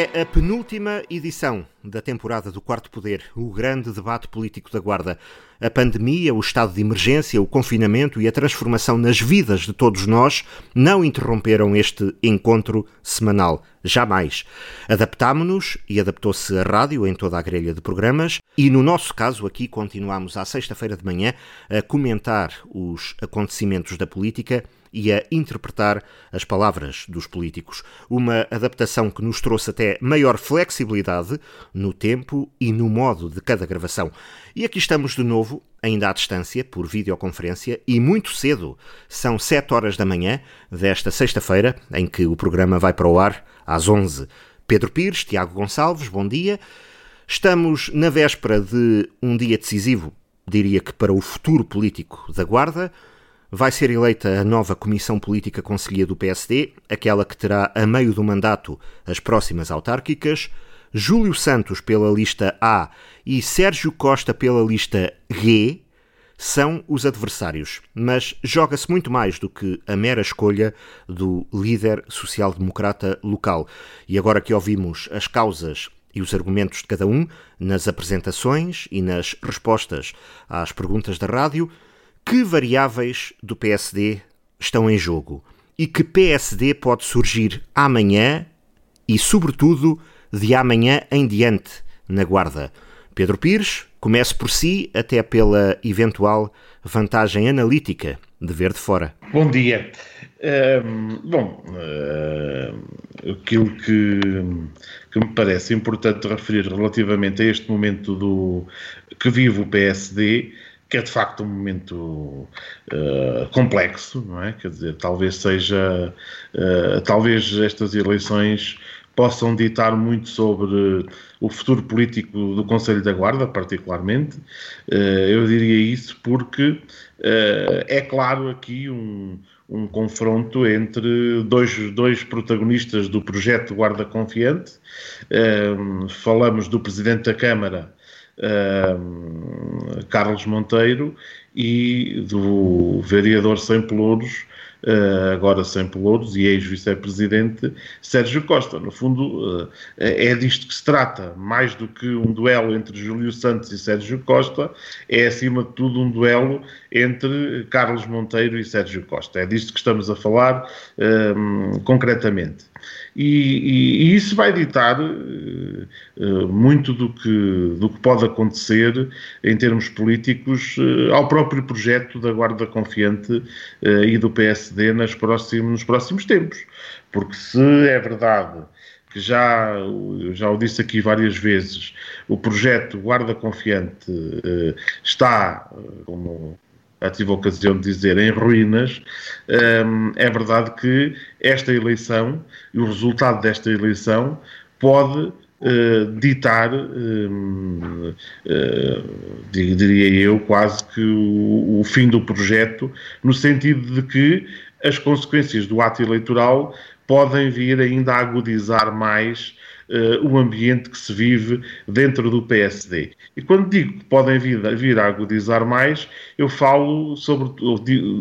É a penúltima edição da temporada do Quarto Poder, o grande debate político da Guarda. A pandemia, o estado de emergência, o confinamento e a transformação nas vidas de todos nós não interromperam este encontro semanal. Jamais. Adaptámo-nos e adaptou-se a rádio em toda a grelha de programas e, no nosso caso, aqui continuamos à sexta-feira de manhã a comentar os acontecimentos da política e a interpretar as palavras dos políticos. Uma adaptação que nos trouxe até maior flexibilidade no tempo e no modo de cada gravação. E aqui estamos de novo, ainda à distância, por videoconferência, e muito cedo. São 7 horas da manhã desta sexta-feira, em que o programa vai para o ar às 11. Pedro Pires, Tiago Gonçalves, bom dia. Estamos na véspera de um dia decisivo, diria que para o futuro político da Guarda, Vai ser eleita a nova Comissão Política Conselhia do PSD, aquela que terá a meio do mandato as próximas autárquicas, Júlio Santos pela lista A e Sérgio Costa pela lista G são os adversários, mas joga-se muito mais do que a mera escolha do líder social-democrata local. E agora que ouvimos as causas e os argumentos de cada um nas apresentações e nas respostas às perguntas da rádio, que variáveis do PSD estão em jogo e que PSD pode surgir amanhã e, sobretudo, de amanhã em diante na Guarda. Pedro Pires, comece por si, até pela eventual vantagem analítica de ver de fora. Bom dia. bom, uh, aquilo que, que me parece importante referir relativamente a este momento do que vive o PSD que é de facto um momento uh, complexo, não é? Quer dizer, talvez seja, uh, talvez estas eleições possam ditar muito sobre o futuro político do Conselho da Guarda, particularmente. Uh, eu diria isso porque é claro aqui um, um confronto entre dois, dois protagonistas do projeto Guarda Confiante. falamos do Presidente da Câmara uh, Carlos Monteiro e do vereador Sem Pelouros, uh, agora Sem Pelouros e ex-vice-presidente Sérgio Costa. No fundo, uh, é disto que se trata, mais do que um duelo entre Júlio Santos e Sérgio Costa, é acima de tudo um duelo entre Carlos Monteiro e Sérgio Costa. É disto que estamos a falar concretamente. E, e, e, isso vai ditar uh, uh, muito do que, do que pode acontecer em termos políticos uh, ao próprio projeto da Guarda Confiante e do PSD nas próximos, nos próximos tempos. Porque se é verdade que já, já o disse aqui várias vezes, o projeto Guarda Confiante está, como já tive a ocasião de dizer, em ruínas, hum, é verdade que esta eleição e o resultado desta eleição pode uh, ditar, uh, diria eu, quase que o, o fim do projeto, no sentido de que as consequências do ato eleitoral podem vir ainda a agudizar mais uh, o ambiente que se vive dentro do PSD. E quando digo que podem vir, vir a agudizar mais, eu falo sobre,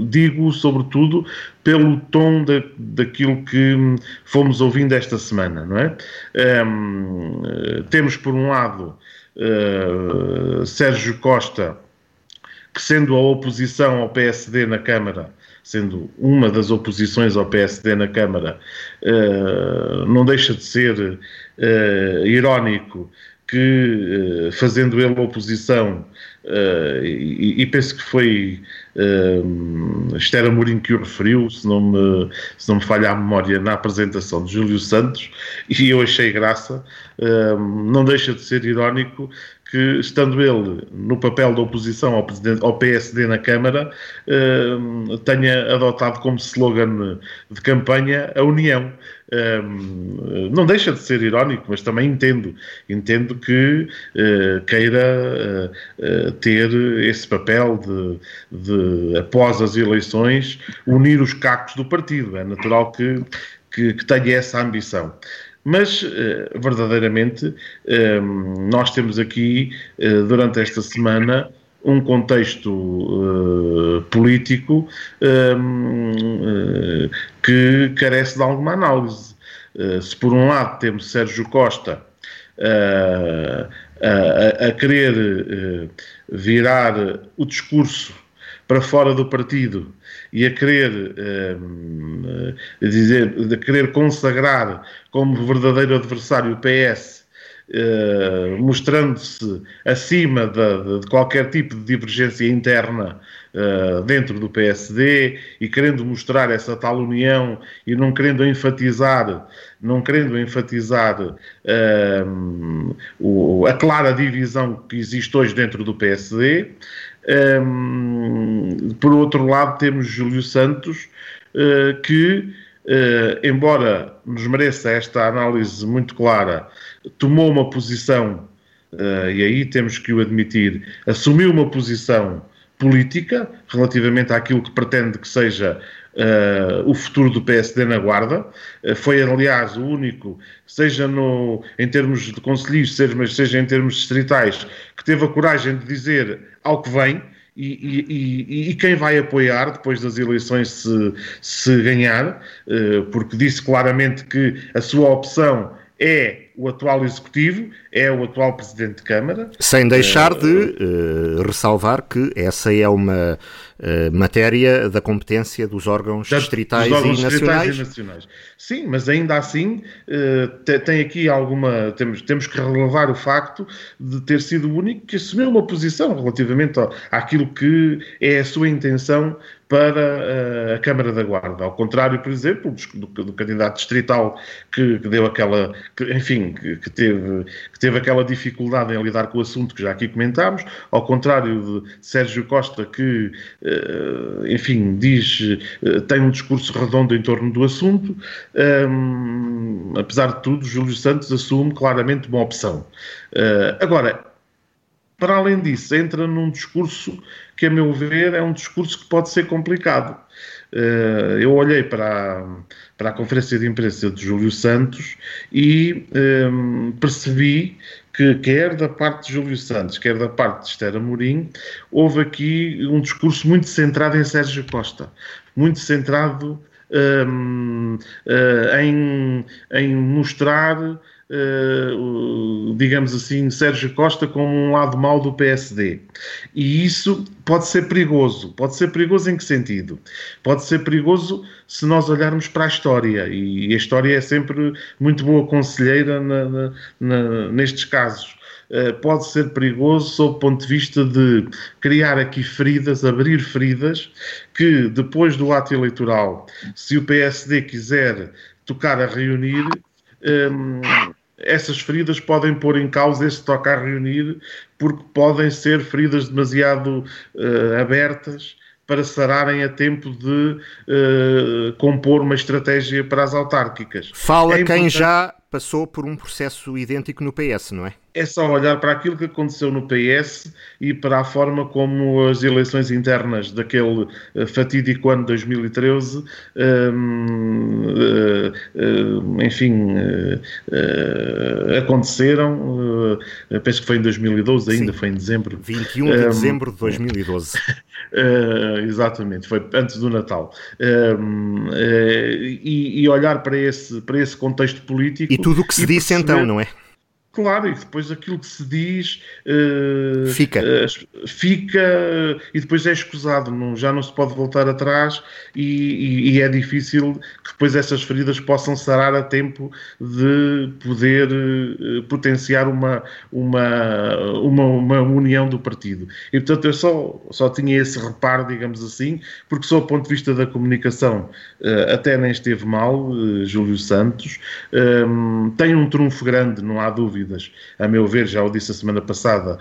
digo sobretudo pelo tom da, daquilo que fomos ouvindo esta semana, não é? Um, ehm, temos por um lado uh, Sérgio Costa, que sendo a oposição ao PSD na Câmara, sendo uma das oposições ao PSD na Câmara, uh, não deixa de ser uh, irónico que, uh, fazendo ele oposição, uh, e, e, penso que foi uh, Esther Amorim que o referiu, se não, me, se não me falha a memória, na apresentação de Júlio Santos, e eu achei graça, não deixa de ser irónico que, estando ele no papel da oposição ao, ao PSD na Câmara, tenha adotado como slogan de campanha a União. Um, não deixa de ser irónico, mas também entendo, entendo que uh, queira uh, ter esse papel de, de, após as eleições, unir os cacos do partido. É natural que, que, que tenha essa ambição. Mas, verdadeiramente, nós temos aqui, durante esta semana, um contexto político que carece de alguma análise. Se por um lado temos Sérgio Costa a, a, querer virar o discurso para fora do partido e a querer dizer, a querer consagrar como verdadeiro adversário PS Uh, mostrando-se acima de, de, qualquer tipo de divergência interna uh, dentro do PSD e querendo mostrar essa tal união e não querendo enfatizar, não querendo enfatizar uh, o, a clara divisão que existe hoje dentro do PSD. Um, por outro lado, temos Júlio Santos, que, embora nos mereça esta análise muito clara tomou uma posição, uh, e aí temos que o admitir, assumiu uma posição política relativamente àquilo que pretende que seja uh, o futuro do PSD na Guarda. Uh, foi, aliás, o único, seja no, em termos de conselhos, seja, seja em termos distritais, que teve a coragem de dizer ao que vem. E, e, e, quem vai apoiar depois das eleições se, se ganhar, porque disse claramente que a sua opção é o atual Executivo, é o atual Presidente de Câmara. Sem deixar de uh, ressalvar que essa é uma uh, matéria da competência dos órgãos distritais, dos órgãos e, distritais nacionais. e nacionais. Sim, mas ainda assim uh, tem aqui alguma. Temos, temos que relevar o facto de ter sido o único que assumiu uma posição relativamente ao, àquilo que é a sua intenção para a Câmara da Guarda. Ao contrário, por exemplo, do, do, do candidato distrital que, que, deu aquela, que, enfim, que, que, teve, que teve aquela dificuldade em lidar com o assunto que já aqui comentámos, ao contrário de Sérgio Costa, que, uh, enfim, diz, uh, tem um discurso redondo em torno do assunto, um, apesar de tudo, Júlio Santos assume claramente uma opção. agora, para além disso, entra num discurso que, a meu ver, é um discurso que pode ser complicado. Eh, eu olhei para a, para a conferência de imprensa de Júlio Santos e um, ehm, percebi que, quer da parte de Júlio Santos, quer da parte de Esther Amorim, houve aqui um discurso muito centrado em Sérgio Costa, muito centrado um, ehm, uh, eh, em, em mostrar uh, digamos assim, Sérgio Costa como um lado mau do PSD. E isso pode ser perigoso. Pode ser perigoso em que sentido? Pode ser perigoso se nós olharmos para a história. E a história é sempre muito boa conselheira na, na, na, nestes casos. Uh, pode ser perigoso sob o ponto de vista de criar aqui feridas, abrir feridas, que depois do ato eleitoral, se o PSD quiser tocar a reunir, um, essas feridas podem pôr em causa esse toque a reunir, porque podem ser feridas demasiado uh, abertas para sararem a tempo de uh, compor uma estratégia para as autárquicas. Fala é quem já passou por um processo idêntico no PS, não é? É só olhar para aquilo que aconteceu no PS e para a forma como as eleições internas daquele uh, fatídico ano de 2013, um, uh, uh, enfim, uh, aconteceram. penso que foi em 2012, ainda Sim. foi em dezembro. 21 de um, dezembro de 2012. exatamente, foi antes do Natal. Um, e, e, olhar para esse, para esse contexto político. E tudo o que se disse perceber... então, não é? Claro, e depois aquilo que se diz uh, fica. Uh, fica e depois é escusado, não, já não se pode voltar atrás e, e, e, é difícil que depois essas feridas possam sarar a tempo de poder uh, potenciar uma, uma, uma, uma, união do partido. E portanto eu só, só tinha esse reparo, digamos assim, porque só do ponto de vista da comunicação até nem esteve mal, Júlio Santos, tem um trunfo grande, não há dúvida dúvidas, a meu ver, já o disse a semana passada,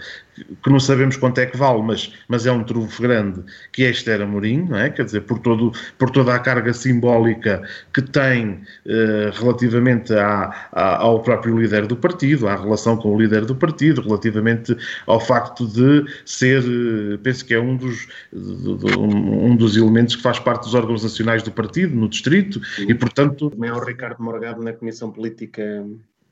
que não sabemos quanto é que vale, mas, mas é um trunfo grande, que é Esther Amorim, não é? Quer dizer, por, todo, por toda a carga simbólica que tem eh, relativamente à, à, ao próprio líder do partido, à relação com o líder do partido, relativamente ao facto de ser, eh, penso que é um dos, um, dos elementos que faz parte dos órgãos nacionais do partido, no distrito, e portanto... Também ao Ricardo Morgado na Comissão Política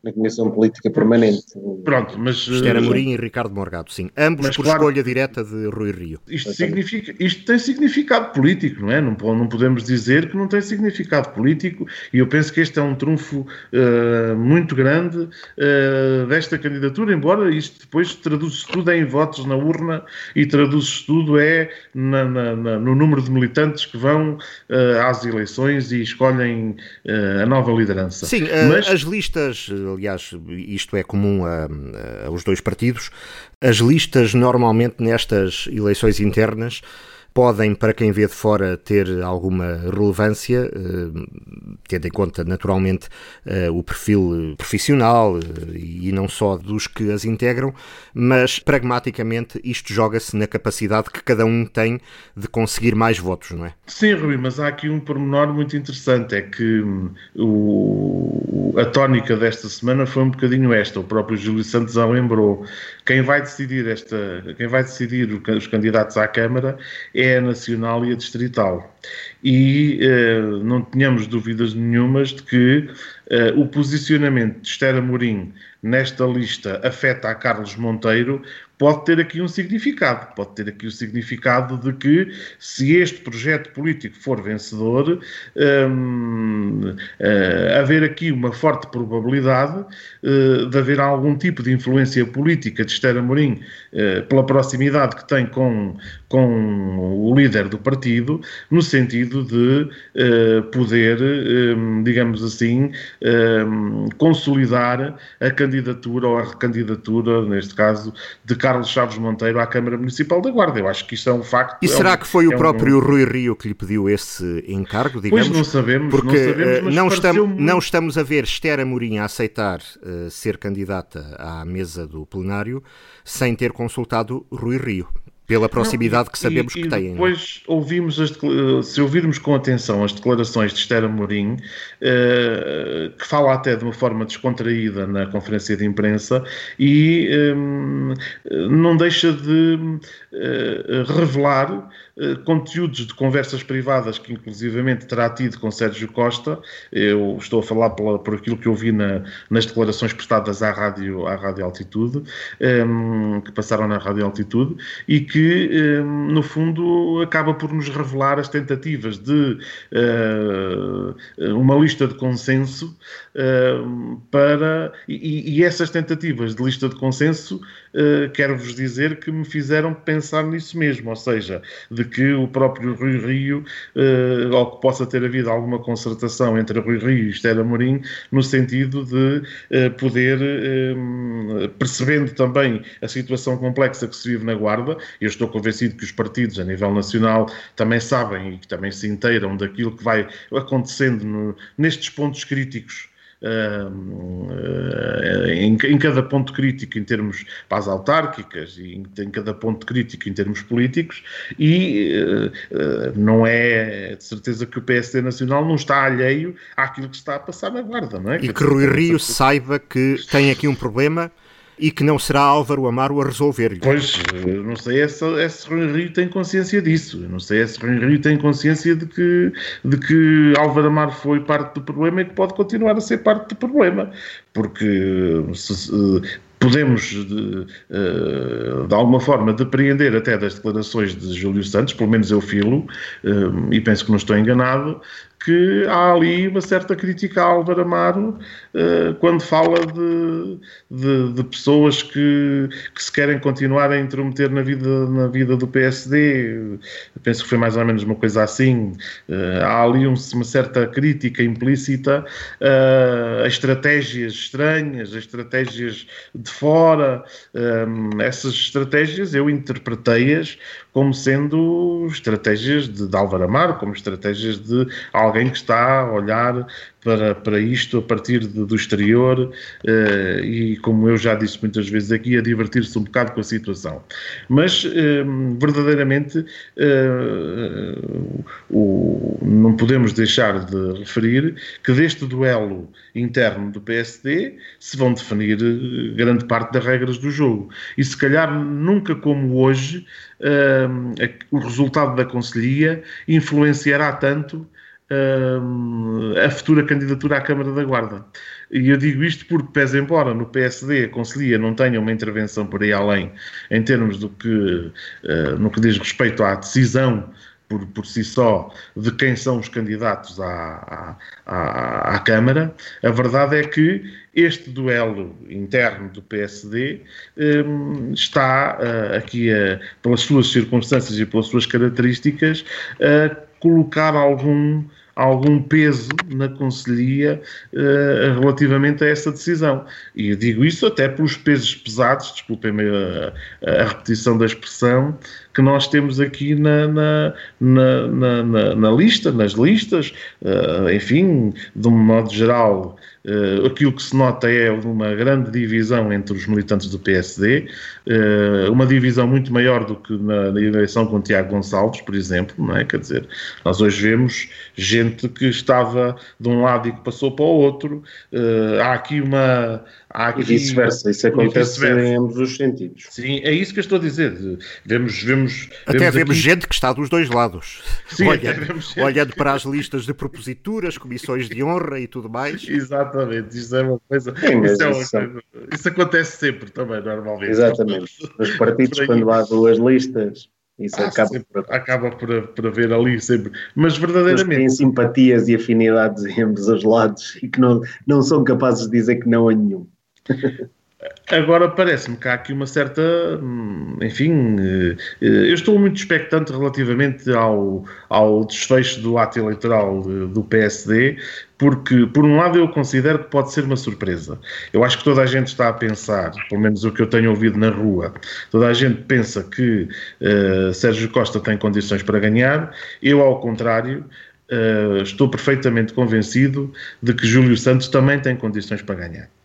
na Comissão Política Permanente. Pronto, mas... Esther Amorim e Ricardo Morgado, sim. Ambos por claro, escolha direta de Rui Rio. Isto, significa, isto tem significado político, não é? Não, não podemos dizer que não tem significado político e eu penso que este é um trunfo uh, muito grande uh, desta candidatura, embora isto depois traduz-se tudo em votos na urna e traduz-se tudo é na, na, na, no número de militantes que vão uh, às eleições e escolhem a nova liderança. Sim, Mas... as listas, aliás, isto é comum a, a, aos dois partidos, as listas normalmente nestas eleições internas podem, para quem vê de fora, ter alguma relevância, eh, tendo em conta, naturalmente, eh, o perfil profissional eh, e não só dos que as integram, mas pragmaticamente isto joga-se na capacidade que cada um tem de conseguir mais votos, não é? Sim, Rui, mas há aqui um pormenor muito interessante: é que hum, o, a tónica desta semana foi um bocadinho esta. O próprio Júlio Santos a lembrou. Quem vai decidir esta, quem vai decidir os candidatos à Câmara é a nacional e a distrital. E uh, não tenhamos dúvidas nenhumas de que uh, o posicionamento de Esther Amorim nesta lista afeta a Carlos Monteiro, pode ter aqui um significado. Pode ter aqui o significado de que, se este projeto político for vencedor, hum, uh, haver aqui uma forte probabilidade uh, de haver algum tipo de influência política de Esther Amorim, uh, pela proximidade que tem com, com o líder do partido, no sentido de poder, um, digamos assim, um, consolidar a candidatura ou a recandidatura, neste caso, de Carlos Chaves Monteiro à Câmara Municipal da Guarda. Eu acho que isso é um facto. E é será um, que foi é o próprio um... Rui Rio que lhe pediu esse encargo, digamos? Pois não sabemos, porque não, sabemos, não, estamos, muito... não estamos a ver Esther Amorim a aceitar uh, ser candidata à mesa do plenário sem ter consultado Rui Rio pela proximidade não, e, que sabemos e, que têm. É? Depois não? ouvimos as, se ouvirmos com atenção as declarações de Esther Amorim, uh, que fala até de uma forma descontraída na conferência de imprensa e um, não deixa de uh, revelar eh, conteúdos de conversas privadas que inclusivamente terá tido com Sérgio Costa, eu estou a falar pela, por aquilo que eu vi na, nas declarações prestadas à Rádio, à rádio Altitude, ehm, que passaram na Rádio Altitude, e que, um, ehm, no fundo, acaba por nos revelar as tentativas de uh, uma lista de consenso para. E, e, essas tentativas de lista de consenso, uh, quero-vos dizer que me fizeram pensar nisso mesmo, ou seja, de que o próprio Rui Rio, uh, ou que possa ter havido alguma concertação entre Rui Rio e Estela Amorim, no sentido de uh, poder, uh, percebendo também a situação complexa que se vive na Guarda, eu estou convencido que os partidos a nível nacional também sabem e que também se inteiram daquilo que vai acontecendo no, nestes pontos críticos em, em, cada ponto crítico em termos para as autárquicas e em, em cada ponto crítico em termos políticos e uh, não é de certeza que o PSD Nacional não está alheio àquilo que está a passar na Guarda, não é? E que Rui Rio saiba que tem aqui um problema e que não será Álvaro Amaro a resolver-lhe. Pois, não sei se, se Rui Rio tem consciência disso. Eu não sei se Rui Rio tem consciência de que, de que Álvaro Amaro foi parte do problema e que pode continuar a ser parte do problema. Porque se, podemos, de, de, alguma forma, depreender até das declarações de Júlio Santos, pelo menos eu filo, e penso que não estou enganado, que há ali uma certa crítica a Álvaro Amaro uh, quando fala de, de, de pessoas que, que, se querem continuar a intrometer na vida, na vida do PSD. penso que foi mais ou menos uma coisa assim. Uh, há ali um, uma certa crítica implícita uh, a estratégias estranhas, a estratégias de fora. essas estratégias eu interpretei-as como sendo estratégias de, de Álvaro Amaro, como estratégias de alguém que está a olhar para, para isto a partir de, do exterior uh, e, como eu já disse muitas vezes aqui, a divertir-se um bocado com a situação. Mas, uh, verdadeiramente, uh, o, não podemos deixar de referir que deste duelo interno do PSD se vão definir grande parte das regras do jogo. E, se calhar, nunca como hoje, o resultado da Conselhia influenciará tanto a futura candidatura à Câmara da Guarda. E eu digo isto porque, pese embora no PSD a Conselhia não tenha uma intervenção por aí além, em termos do que, uh, no que diz respeito à decisão por, por si só de quem são os candidatos à, à, à, Câmara, a verdade é que este duelo interno do PSD um, está uh, aqui, uh, pelas suas circunstâncias e pelas suas características, a colocar algum algum peso na Conselhia uh, relativamente a essa decisão. E eu digo isso até pelos pesos pesados, desculpem-me a, a, repetição da expressão, que nós temos aqui na, na, na, na, na lista, nas listas, uh, enfim, de um modo geral, Uh, aquilo que se nota é uma grande divisão entre os militantes do PSD, uh, uma divisão muito maior do que na, na, eleição com Tiago Gonçalves, por exemplo, não é? Quer dizer, nós hoje vemos gente que estava de um lado e que passou para o outro. Uh, há aqui uma. Há aqui, e vice-versa, isso acontece vice em ambos os sentidos. Sim, é isso que eu estou a dizer. Vemos, vemos, Até vemos, vemos aqui... gente que está dos dois lados. Sim, olhando, olhando para as listas de proposituras, comissões de honra e tudo mais. Exatamente, isso é uma coisa. Sim, isso, é uma isso, coisa isso, acontece sempre também, normalmente. Exatamente. Nos partidos, quando há duas listas, isso ah, acaba, por... acaba por, por haver ali sempre. Mas verdadeiramente. Têm simpatias e afinidades em ambos os lados e que não, não são capazes de dizer que não a nenhum. Agora parece-me que há aqui uma certa. Hum, enfim, eh, eh, eu estou muito expectante relativamente ao, ao desfecho do ato eleitoral do PSD, porque, por um lado, eu considero que pode ser uma surpresa. Eu acho que toda a gente está a pensar, pelo menos o que eu tenho ouvido na rua, toda a gente pensa que uh, Sérgio Costa tem condições para ganhar. Eu, ao contrário, uh, estou perfeitamente convencido de que Júlio Santos também tem condições para ganhar.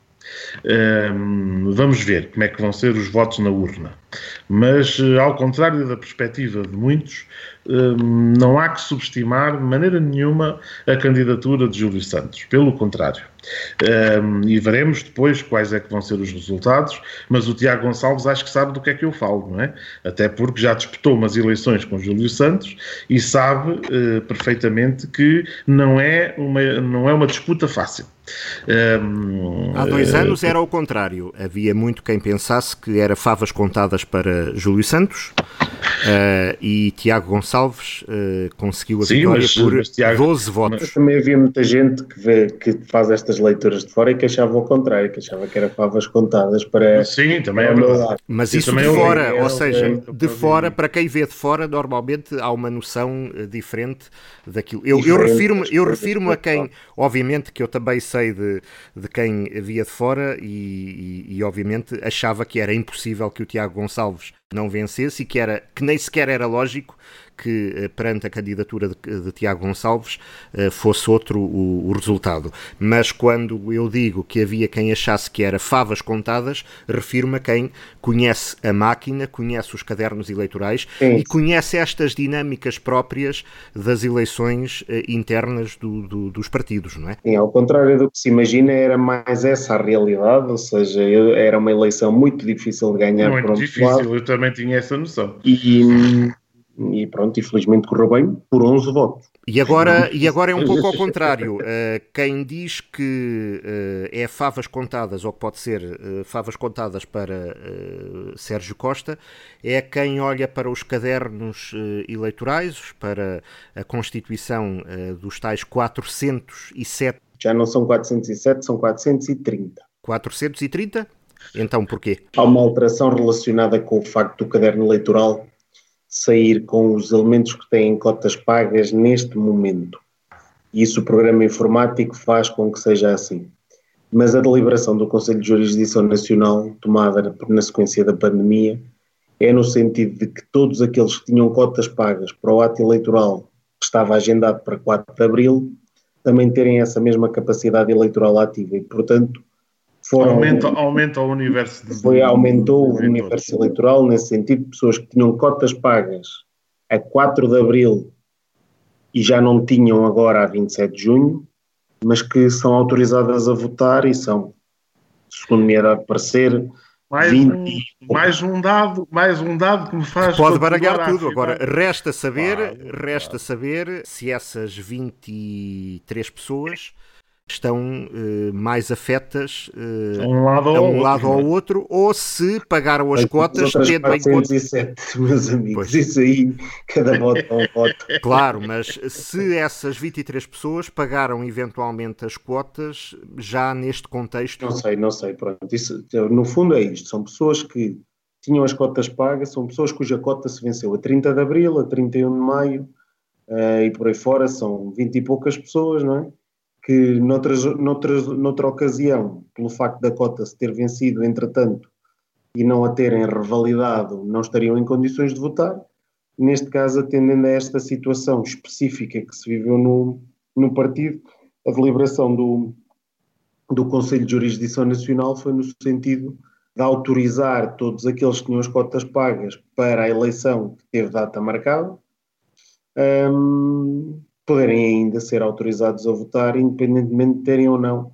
Um, vamos ver como é que vão ser os votos na urna. Mas, eh, ao contrário da perspectiva de muitos, um, não há que subestimar de maneira nenhuma a candidatura de Júlio Santos. Pelo contrário. Um, e veremos depois quais é que vão ser os resultados, mas o Tiago Gonçalves acho que sabe do que é que eu falo, não é? Até porque já disputou umas eleições com Júlio Santos e sabe uh, perfeitamente que não é, uma, não é uma disputa fácil. Um, Há dois uh, anos era o contrário. Havia muito quem pensasse que era favas contadas para Júlio Santos uh, e Tiago Gonçalves uh, conseguiu a Sim, vitória mas, por mas Tiago, 12 votos. Mas também havia muita gente que, vê, que faz estas leituras de fora e que achava o contrário, que achava que era favas contadas para. Sim, também é verdade. Mas isso de fora, ou seja, de fora, para quem vê de fora, normalmente há uma noção diferente daquilo. Eu, eu refiro-me eu refiro a quem, obviamente, que eu também sei de, de quem via de fora e, e, e, obviamente achava que era impossível que o Tiago Gonçalves não vencesse e que, era, que nem sequer era lógico que eh, perante a candidatura de, de Tiago Gonçalves eh, fosse outro o, o, resultado. Mas quando eu digo que havia quem achasse que era favas contadas, refiro-me a quem conhece a máquina, conhece os cadernos eleitorais Sim. e conhece estas dinâmicas próprias das eleições eh, internas do, do, dos partidos, não é? Sim, ao contrário do que se imagina, era mais essa a realidade, ou seja, era uma eleição muito difícil de ganhar. Muito um difícil, lado. eu também tinha essa noção. E, e pronto, infelizmente correu bem por 11 votos. E agora, e agora é um pouco ao contrário. Uh, quem diz que uh, é favas contadas, ou que pode ser uh, favas contadas para Sérgio Costa, é quem olha para os cadernos eleitorais, para a constituição dos tais 407. Já não são 407, são 430. 430? Então porquê? Há uma alteração relacionada com o facto do caderno eleitoral sair com os elementos que têm cotas pagas neste momento. E isso o programa informático faz com que seja assim. Mas a deliberação do Conselho de Jurisdição Nacional, tomada na sequência da pandemia, é no sentido de que todos aqueles que tinham cotas pagas para o ato eleitoral que estava agendado para 4 de abril, também terem essa mesma capacidade eleitoral ativa e, portanto, foram, aumenta, aumenta o universo de, foi, aumentou o universo eleitoral nesse sentido, pessoas que tinham cotas pagas a 4 de abril e já não tinham agora a 27 de junho, mas que são autorizadas a votar e são, segundo me dado parecer, mais, 20... um, mais um dado, mais um dado que me faz. Pode baralhar tudo. Agora, resta saber, claro, resta saber se essas 23 pessoas estão uh, mais afetas uh, um lado a um lado ou outro, ou se pagaram as cotas tendo 407, em conta. meus amigos, pois. isso aí, cada voto é um voto. Claro, mas se essas 23 pessoas pagaram eventualmente as cotas, já neste contexto. Não sei, não sei, pronto. Isso, no fundo é isto: são pessoas que tinham as cotas pagas, são pessoas cuja cota se venceu a 30 de abril, a 31 de maio. Uh, e por aí fora são 20 e poucas pessoas, não é? Que noutras, noutras, noutra ocasião, pelo facto da cota se ter vencido entretanto e não a terem revalidado, não estariam em condições de votar. Neste caso, atendendo a esta situação específica que se viveu no, no partido, a deliberação do, do Conselho de Jurisdição Nacional foi no sentido de autorizar todos aqueles que tinham as cotas pagas para a eleição que teve data marcada, um, poderem ainda ser autorizados a votar, independentemente de terem ou não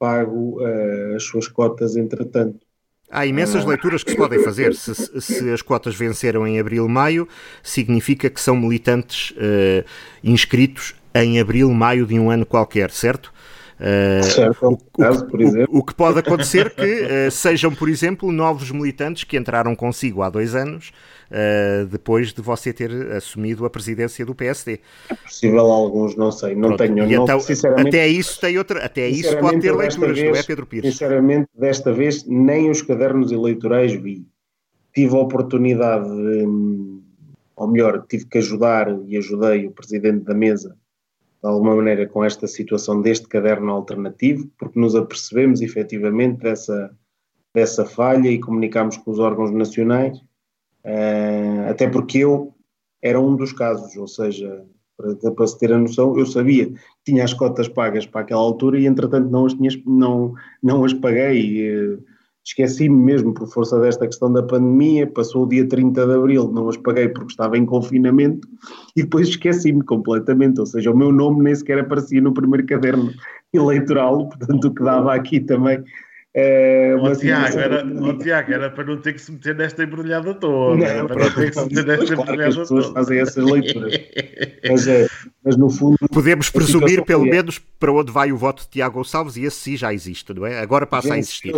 pago uh, as suas cotas entretanto. Há imensas leituras que se podem fazer. Se, se, as cotas venceram em abril, maio, significa que são militantes uh, inscritos em abril, maio de um ano qualquer, certo? Uh, certo, o, caso. O, o, que pode acontecer que uh, sejam, por exemplo, novos militantes que entraram consigo há dois anos, uh, depois de você ter assumido a presidência do PSD. É possível alguns, não sei, não Pronto. tenho. Não, então, até isso tem outra, até isso pode ter leituras, vez, não é, Pedro Pires? Sinceramente, desta vez nem os cadernos eleitorais vi. Tive a oportunidade, de, ou melhor, tive que ajudar e ajudei o presidente da mesa de alguma maneira com esta situação deste caderno alternativo, porque nos apercebemos efetivamente dessa, dessa falha e comunicámos com os órgãos nacionais, uh, até porque eu era um dos casos, ou seja, para, para se ter a noção, eu sabia que tinha as cotas pagas para aquela altura e entretanto não as, tinha, não, não as paguei. Uh, esqueci-me mesmo por força desta questão da pandemia, passou o dia 30 de Abril, não as paguei porque estava em confinamento e depois esqueci-me completamente, ou seja, o meu nome nem sequer aparecia no primeiro caderno eleitoral, portanto o que dava aqui também é, o Tiago, era, o Tiago, era para não ter que se meter nesta embrulhada toda. Não, era para não ter que se meter nesta claro embrulhada toda. As pessoas fazem essas leituras. mas, é, mas no fundo. Podemos presumir, pelo é. menos, para onde vai o voto de Tiago Gonçalves e esse sim já existe, não é? Agora passa a existir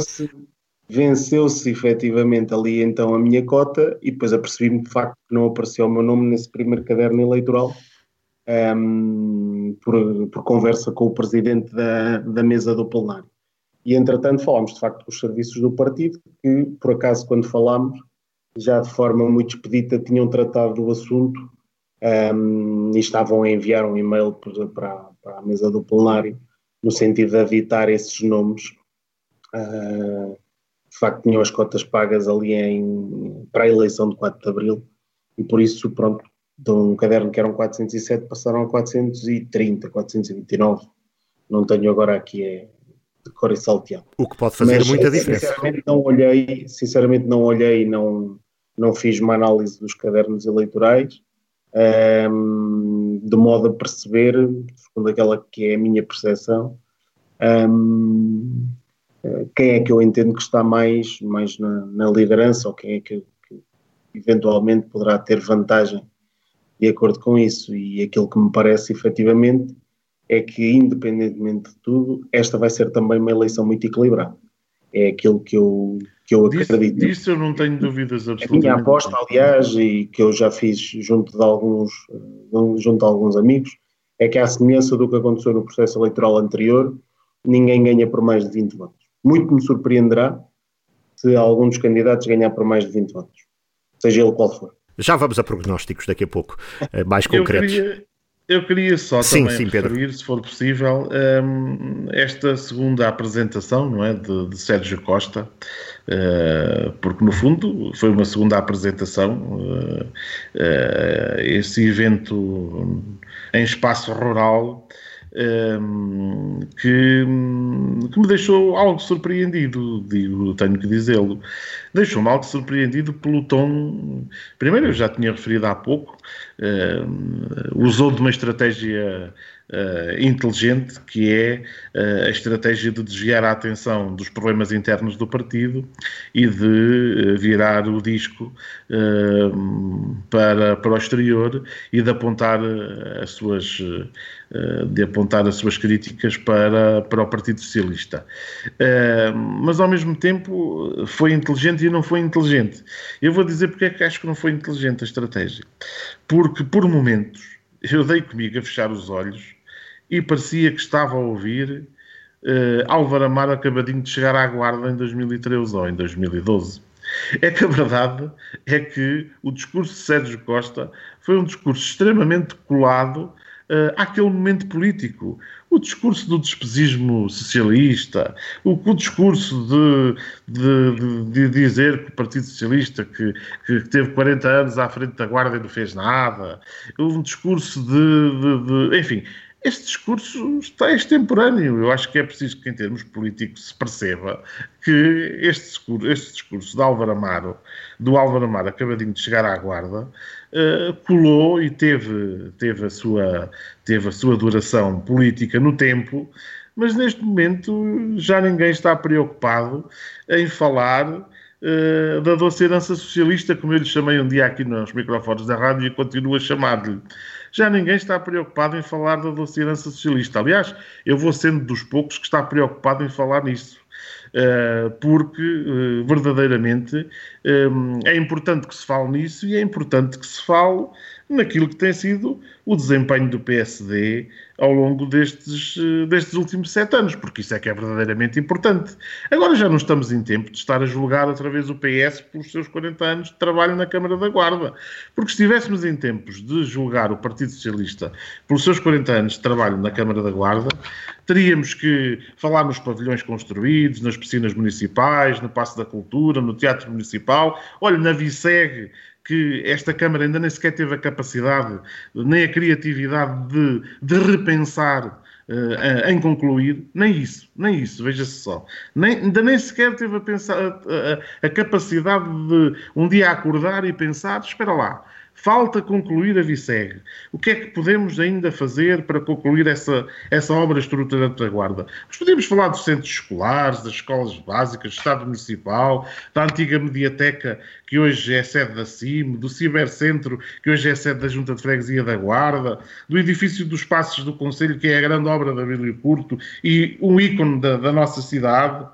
venceu-se efetivamente ali então a minha cota e depois apercebi-me de facto que não apareceu o meu nome nesse primeiro caderno eleitoral um, por, por, conversa com o presidente da, da mesa do plenário. E entretanto falámos de facto com os serviços do partido que por acaso quando falámos já de forma muito expedita tinham tratado do assunto um, e estavam a enviar um e-mail para, para a mesa do plenário no sentido de evitar esses nomes uh, facto tinham as cotas pagas ali em, para a eleição de 4 de Abril e por isso, pronto, de um caderno que eram 407 passaram a 430, 429. Não tenho agora aqui é de cor e salteado. O que pode fazer Mas, muita diferença. Sinceramente não olhei, sinceramente não olhei, não, não fiz uma análise dos cadernos eleitorais, um, de modo a perceber, segundo aquela que é a minha percepção, um, quem é que eu entendo que está mais, mais na, na liderança ou quem é que, que, eventualmente poderá ter vantagem de acordo com isso. E aquilo que me parece efetivamente é que, independentemente de tudo, esta vai ser também uma eleição muito equilibrada. É aquilo que eu, que eu acredito. Disso eu não tenho dúvidas absolutamente. A minha aposta, aliás, e que eu já fiz junto de alguns, junto de alguns amigos, é que, à semelhança do que aconteceu no processo eleitoral anterior, ninguém ganha por mais de 20 votos muito me surpreenderá se algum dos candidatos ganhar por mais de 20 votos, seja ele qual for. Já vamos a prognósticos daqui a pouco, eh, mais concretos. Eu queria, eu queria só sim, também sim, referir, se for possível, um, esta segunda apresentação não é, de, de Sérgio Costa, uh, porque no fundo foi uma segunda apresentação, uh, uh, esse evento em espaço rural que, que, me deixou algo surpreendido, digo, tenho que dizê-lo. Deixou-me algo surpreendido pelo tom. Primeiro, eu já tinha referido há pouco, usou de uma estratégia uh, inteligente, que é uh, a estratégia de desviar a atenção dos problemas internos do partido e de uh, virar o disco para, para o exterior e de apontar as suas de apontar as suas críticas para, para o Partido Socialista. Mas ao mesmo tempo foi inteligente e não foi inteligente. Eu vou dizer porque é que acho que não foi inteligente a estratégia. Porque por momentos eu dei comigo a fechar os olhos e parecia que estava a ouvir uh, Álvaro Amaro acabadinho de chegar à guarda em 2013 ou em 2012. É que a verdade é que o discurso de Sérgio Costa foi um discurso extremamente colado uh, àquele momento político. O discurso do despesismo socialista, o, o discurso de, de, de, de, dizer que o Partido Socialista, que, que, teve 40 anos à frente da Guarda e não fez nada, um discurso de enfim, este discurso está extemporâneo. Eu acho que é preciso que, em termos políticos, se perceba que este discurso, este discurso de Álvaro Amaro, do Álvaro Amaro, acabadinho de chegar à guarda, uh, colou e teve, teve, a sua, teve a sua duração política no tempo, mas neste momento já ninguém está preocupado em falar uh, da doce herança socialista, como eu lhe chamei um dia aqui nos microfones da rádio e continuo a chamar-lhe já ninguém está preocupado em falar da doce herança socialista. Aliás, eu vou sendo dos poucos que está preocupado em falar nisso. Uh, porque uh, verdadeiramente uh, é importante que se fale nisso e é importante que se fale naquilo que tem sido o desempenho do PSD ao longo destes, eh, destes últimos sete anos, porque isso é que é verdadeiramente importante. Agora já não estamos em tempo de estar a julgar outra vez o PS pelos seus 40 anos de trabalho na Câmara da Guarda, porque se estivéssemos em tempos de julgar o Partido Socialista pelos seus 40 anos de trabalho na Câmara da Guarda, teríamos que falar nos pavilhões construídos, nas piscinas municipais, no Passo da Cultura, no Teatro Municipal, olha, na VICEG, que esta Câmara ainda nem sequer teve a capacidade, nem a criatividade de, de repensar Uh, em concluir, nem isso, nem isso, veja-se só. Nem, ainda nem sequer teve a, pensar, a, a, a, capacidade de um dia acordar e pensar: espera lá, Falta concluir a VICEG. O que é que podemos ainda fazer para concluir essa, essa obra estruturante da Guarda? Nós podemos falar dos centros escolares, das escolas básicas, do Estado Municipal, da antiga mediateca, que hoje é sede da CIM, do Cibercentro, que hoje é sede da Junta de Freguesia da Guarda, do edifício dos Passos do Conselho, que é a grande obra da Bíblia Curto e um ícone da, da nossa cidade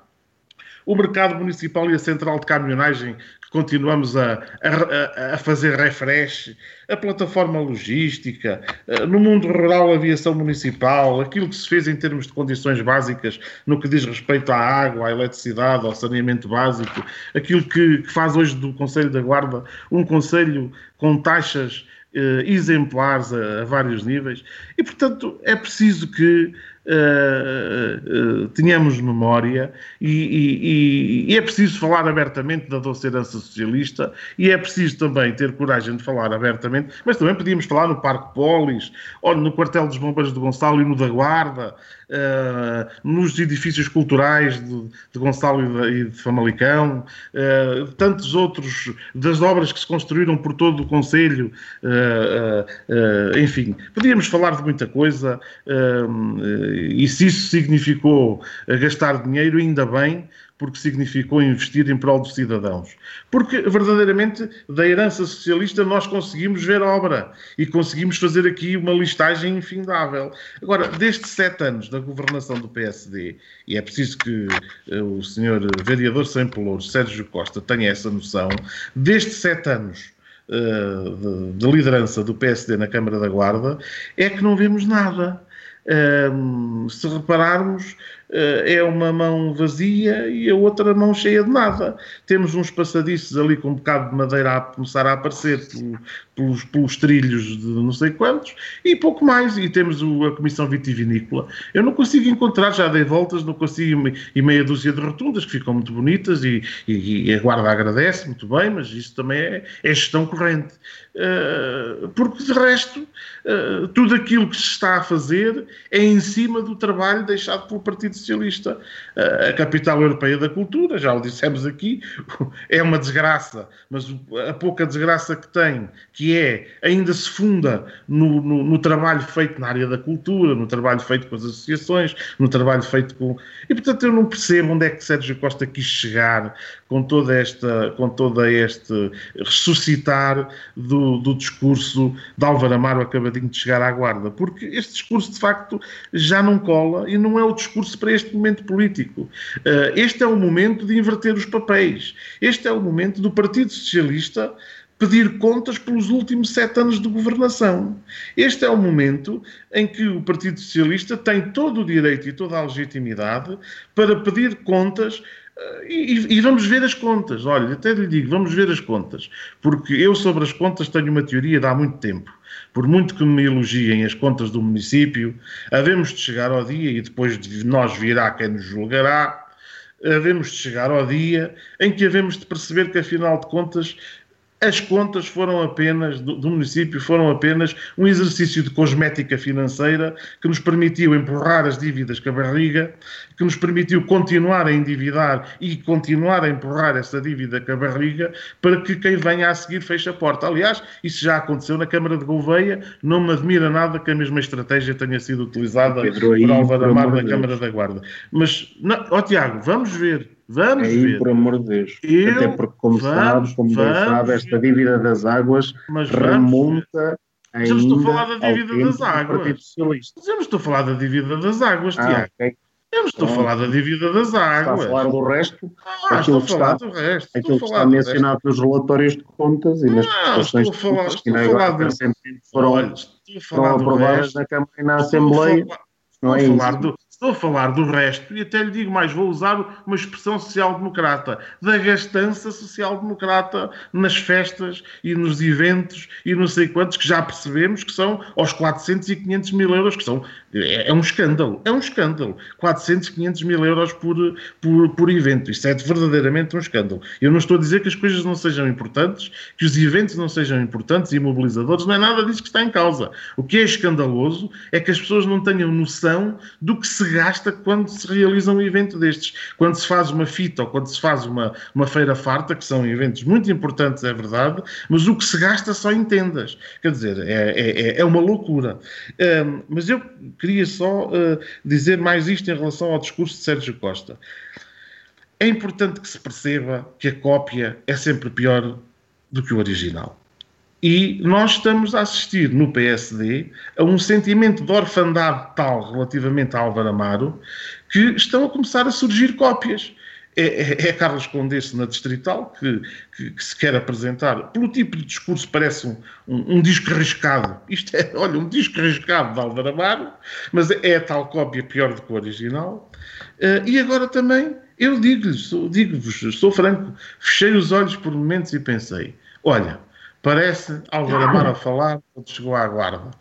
o mercado municipal e a central de caminhonagem continuamos a, a, a, fazer refresh, a plataforma logística, eh, no mundo rural, a aviação municipal, aquilo que se fez em termos de condições básicas no que diz respeito à água, à eletricidade, ao saneamento básico, aquilo que, que faz hoje do Conselho da Guarda um Conselho com taxas eh, exemplares a, a vários níveis, e portanto é preciso que uh, tenhamos memória e, e, e, é preciso falar abertamente da doce herança socialista e é preciso também ter coragem de falar abertamente, mas também podíamos falar no Parque Polis, ou no quartel dos bombeiros de Gonçalo e no da Guarda, uh, nos edifícios culturais de, de Gonçalo e de, e de Famalicão, uh, tantos outros, das obras que se construíram por todo o Conselho, uh, enfim, podíamos falar de muita coisa e se isso significou gastar dinheiro, ainda bem, porque significou investir em prol dos cidadãos. Porque, verdadeiramente, da herança socialista nós conseguimos ver obra e conseguimos fazer aqui uma listagem infindável. Agora, destes sete anos da governação do PSD, e é preciso que uh, o senhor vereador sem pelouros, Sérgio Costa, tenha essa noção, destes sete anos uh, de, de liderança do PSD na Câmara da Guarda, é que não vemos nada. Um, se repararmos, eh, é uma mão vazia e a outra mão cheia de nada. Temos uns passadiços ali com um bocado de madeira a começar a aparecer pelos, pelos trilhos de não sei quantos e pouco mais. E temos a Comissão Vitivinícola. Eu não consigo encontrar, já dei voltas, não consigo, e meia dúzia de rotundas que ficam muito bonitas e, e, e a Guarda agradece muito bem, mas isso também é, é gestão corrente. Uh, porque de resto, uh, tudo aquilo que se está a fazer é em cima do trabalho deixado pelo Partido Socialista. A capital europeia da cultura, já o dissemos aqui, é uma desgraça, mas a pouca desgraça que tem, que é, ainda se funda no, no, no trabalho feito na área da cultura, no trabalho feito com as associações, no trabalho feito com. E portanto eu não percebo onde é que Sérgio Costa quis chegar com toda esta, com toda este ressuscitar do, do discurso de Álvaro Amaro acabadinho de chegar à guarda, porque este discurso de facto já não cola e não é o discurso para este momento político. Uh, este é o momento de inverter os papéis. Este é o momento do Partido Socialista pedir contas pelos últimos sete anos de governação. Este é o momento em que o Partido Socialista tem todo o direito e toda a legitimidade para pedir contas eh, e, e, vamos ver as contas. Olha, até lhe digo, vamos ver as contas. Porque eu, sobre as contas, tenho uma teoria de há muito tempo. Por muito que me elogiem as contas do município, havemos de chegar ao dia, e depois de nós virá quem nos julgará, havemos de chegar ao dia em que havemos de perceber que, afinal de contas, as contas foram apenas, do, do, município, foram apenas um exercício de cosmética financeira que nos permitiu empurrar as dívidas com a barriga, que nos permitiu continuar a endividar e continuar a empurrar essa dívida com a barriga para que quem venha a seguir feche a porta. Aliás, isso já aconteceu na Câmara de Gouveia, não me admira nada que a mesma estratégia tenha sido utilizada Pedro, aí, por Álvaro Amar na Câmara da Guarda. Mas, ó Tiago, vamos ver Vamos Aí, ver. por amor de Deus. Eu, Até porque, como vamos, sabes, como bem sabe, esta dívida das águas remonta Mas eu estou a falar da dívida das águas. Mas eu não estou a falar da dívida das águas, ah, Tiago. Okay. Eu não estou a falar da dívida das águas. Está a falar do resto? Ah, estou a falar do resto. Aquilo que está mencionado nos relatórios de contas e nas prestações de contas que ainda agora foram, foram aprovadas na Câmara e na Assembleia. Não é falar do, Estou a falar do resto e até lhe digo mais, vou usar uma expressão social-democrata, da gastança social-democrata nas festas e nos eventos e não sei quantos, que já percebemos que são aos 400 e 500 mil euros, que são, é, é um escândalo, é um escândalo. 400, 500 mil euros por, por, por evento, isto é verdadeiramente um escândalo. Eu não estou a dizer que as coisas não sejam importantes, que os eventos não sejam importantes e mobilizadores, não é nada disso que está em causa. O que é escandaloso é que as pessoas não tenham noção do que se gasta quando se realiza um evento destes. Quando se faz uma fita ou quando se faz uma, uma feira farta, que são eventos muito importantes, é verdade, mas o que se gasta só em tendas. Quer dizer, é, é, é, é uma loucura. Um, mas eu queria só uh, dizer mais isto em relação ao discurso de Sérgio Costa. É importante que se perceba que a cópia é sempre pior do que o original. E nós estamos a assistir no PSD a um sentimento de orfandade tal relativamente a Álvaro Amaro que estão a começar a surgir cópias. É, é, é Carlos Condesse na Distrital que, que, que, se quer apresentar. Pelo tipo de discurso, parece um, um, um disco arriscado. Isto é, olha, um disco arriscado de Álvaro Amaro, mas é, a tal cópia pior do que o original. Uh, e agora também, eu digo-lhes, digo-vos, sou franco, fechei os olhos por momentos e pensei: olha Parece Álvaro a falar quando chegou à guarda,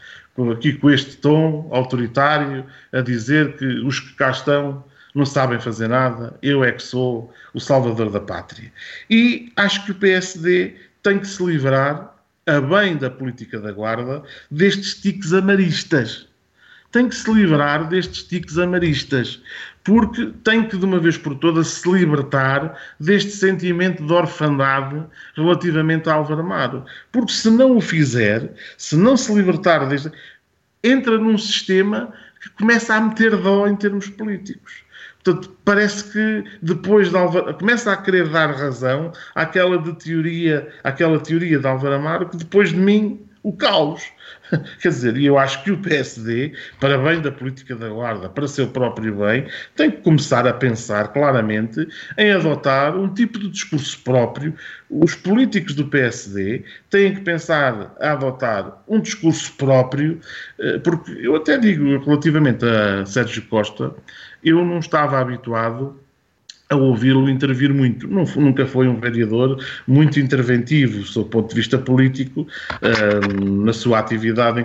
aqui com este tom autoritário, a dizer que os que cá estão não sabem fazer nada, eu é que sou o salvador da pátria. E acho que o PSD tem que se livrar, a bem da política da guarda, destes tiques amaristas. Tem que se livrar destes tiques amaristas, porque tem que, de uma vez por todas, se libertar deste sentimento de orfandade relativamente a Álvaro Amaro. Porque se não o fizer, se não se libertar deste. entra num sistema que começa a meter dó em termos políticos. Portanto, parece que depois de Álvaro, começa a querer dar razão àquela de teoria, àquela teoria de Álvaro Amaro que depois de mim o caos. Quer dizer, e eu acho que o PSD, para bem da política da Guarda, para seu próprio bem, tem que começar a pensar claramente em adotar um tipo de discurso próprio. Os políticos do PSD têm que pensar a adotar um discurso próprio, eh, porque eu até digo, relativamente a Sérgio Costa, eu não estava habituado a ouvi-lo intervir muito. Não, nunca foi um vereador muito interventivo, do ponto de vista político, uh, na sua atividade.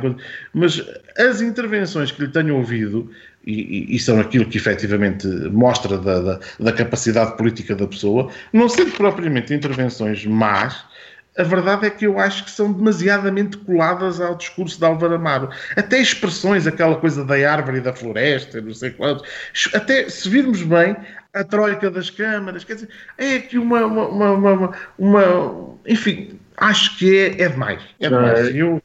Mas as intervenções que lhe tenho ouvido, e, e, são aquilo que efetivamente mostra da, da, da, capacidade política da pessoa, não sendo propriamente intervenções más, a verdade é que eu acho que são demasiadamente coladas ao discurso de Álvaro Amaro. Até expressões, aquela coisa da árvore e da floresta, não sei quantos. Até, se virmos bem, a troika das câmaras, quer dizer, é aqui uma, uma, uma, uma, uma enfim, acho que é, é demais. É demais. Eu,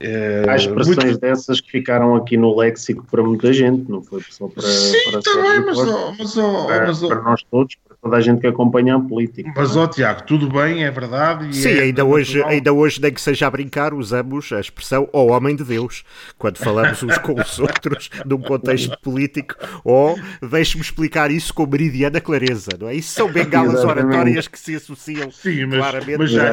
é, Há expressões muito... dessas que ficaram aqui no léxico para muita gente, não foi só para. Sim, para também, mas, mas, para, mas para nós todos, toda a gente que acompanha a política. Mas, ó oh, Tiago, tudo bem, é verdade. Sim, é ainda, hoje, ainda hoje, nem que seja a brincar, usamos a expressão ó oh, homem de Deus, quando falamos uns com os outros, num contexto político, ou oh, deixe-me explicar isso com meridiana clareza, não é? Isso são bengalas oratórias que se associam Sim, mas, claramente mas já,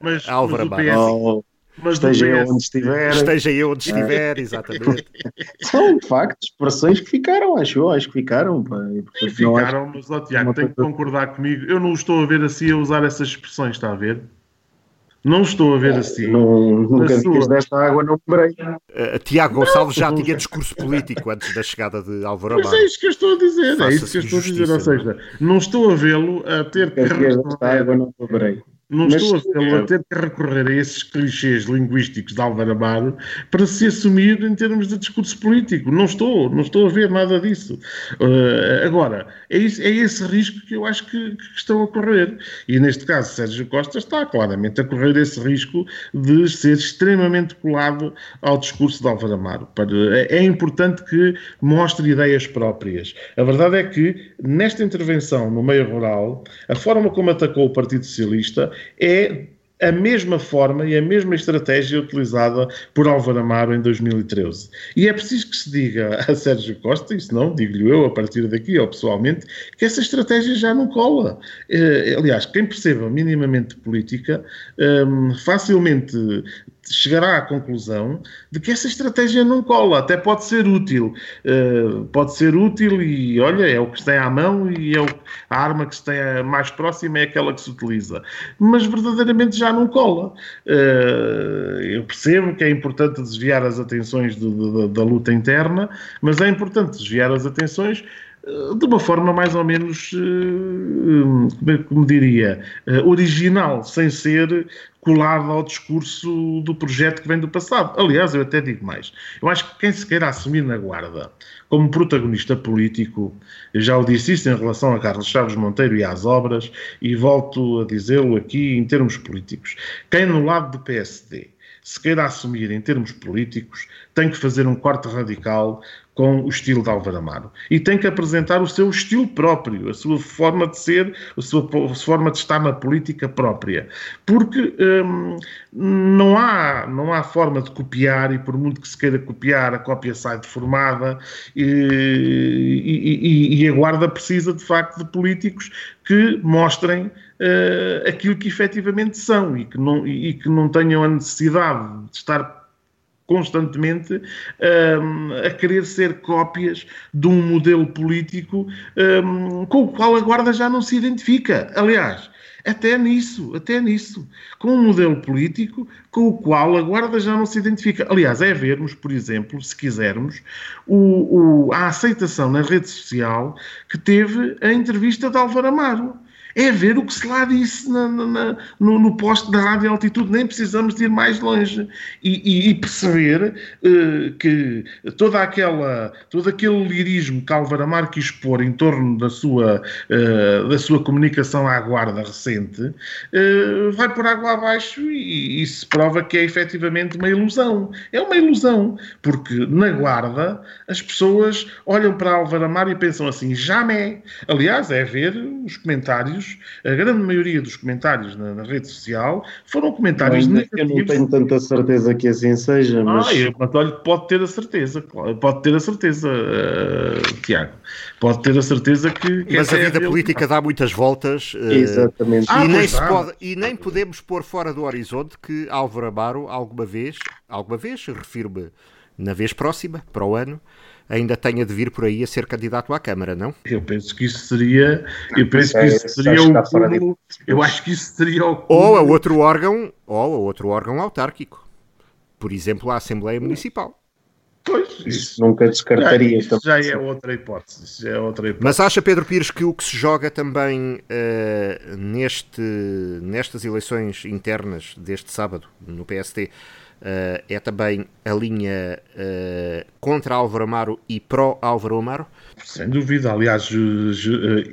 mas, a Álvaro Amaro mas esteja eu onde estiver. Esteja eu onde estiver, exatamente. São, de facto, expressões que ficaram, acho eu, acho que ficaram. Pá, e ficaram, mas, ó, Tiago, tem que concordar comigo. Eu não estou a ver assim a usar essas expressões, está a ver? Não estou a ver é, assim. Não, nunca sua... desta água não beberei. Uh, Tiago Gonçalves já tinha discurso político antes da chegada de Álvaro Amaro. Mas é isso que eu estou a dizer, é isso que eu estou a dizer. Ou seja, não estou a vê-lo a ter que... Desta água não beberei. Não Mas, estou a, ter que recorrer a esses clichês linguísticos de Álvaro Amaro para se assumir em termos de discurso político. Não estou, não estou a ver nada disso. Uh, agora, é, isso, é, esse risco que eu acho que, que, estão a correr. E neste caso, Sérgio Costa está claramente a correr esse risco de ser extremamente colado ao discurso de Álvaro Amaro. Para, é, é importante que mostre ideias próprias. A verdade é que, nesta intervenção no meio rural, a forma como atacou o Partido Socialista é a mesma forma e a mesma estratégia utilizada por Álvaro Amaro em 2013. E é preciso que se diga a Sérgio Costa, e se não, digo-lhe eu a partir daqui, ou pessoalmente, que essa estratégia já não cola. Eh, aliás, quem perceba minimamente política ehm, facilmente chegará à conclusão de que essa estratégia não cola, até pode ser útil, uh, pode ser útil e olha, é o que se tem à mão e é o, a arma que se tem mais próxima é aquela que se utiliza, mas verdadeiramente já não cola. Uh, eu percebo que é importante desviar as atenções da luta interna, mas é importante desviar as atenções de uma forma mais ou menos, eh, como diria, eh, original, sem ser colado ao discurso do projeto que vem do passado. Aliás, eu até digo mais. Eu acho que quem se queira assumir na Guarda como protagonista político, já o disse isso em relação a Carlos Chaves Monteiro e às obras, e volto a dizê-lo aqui em termos políticos. Quem no lado do PSD se queira assumir em termos políticos, tem que fazer um corte radical com o estilo de Álvaro Amaro. E tem que apresentar o seu estilo próprio, a sua forma de ser, a sua forma de estar na política própria. Porque hum, não, há, não há forma de copiar, e por muito que se queira copiar, a cópia sai deformada, e, e, e a Guarda precisa, de facto, de políticos que mostrem uh, aquilo que efetivamente são e que, não, e que não tenham a necessidade de estar constantemente um, a querer ser cópias de um modelo político um, com o qual a Guarda já não se identifica. Aliás, até nisso, até nisso, com um modelo político com o qual a Guarda já não se identifica. Aliás, é vermos, por exemplo, se quisermos, o, o, a aceitação na rede social que teve a entrevista de Álvaro Amaro é ver o que se lá disse na, na, no, no posto da rádio altitude, nem precisamos de ir mais longe e, e, e perceber uh, que toda aquela, todo aquele lirismo que Álvaro quis expor em torno da sua, uh, da sua comunicação à guarda recente uh, vai por água abaixo e, e se prova que é efetivamente uma ilusão. É uma ilusão, porque na guarda as pessoas olham para Álvaro Amar e pensam assim, jamais. Aliás, é ver os comentários a grande maioria dos comentários na, na rede social foram comentários não, negativos. Eu não tenho tanta certeza que assim seja, mas... Ah, eu, olha, pode ter a certeza, pode ter a certeza, uh, Tiago. Pode ter a certeza que... que mas a vida é política dá muitas voltas. Uh, Exatamente. Ah, e, nem se pode, e nem podemos pôr fora do horizonte que Álvaro Amaro, alguma vez, alguma vez, refiro-me na vez próxima, para o ano, ainda tenha de vir por aí a ser candidato à Câmara, não? Eu penso que isso seria. Eu penso que isso seria o cúmulo, Eu acho que isso seria o cúmulo. Ou a outro órgão, ou a outro órgão autárquico. Por exemplo, a Assembleia Municipal. Pois, isso nunca descartaria. Já, já é outra hipótese, já é outra hipótese. Mas acha, Pedro Pires, que o que se joga também uh, neste, nestas eleições internas deste sábado, no PST, uh, é também a linha uh, contra Álvaro Amaro e pró-Álvaro Amaro? Sem dúvida, aliás,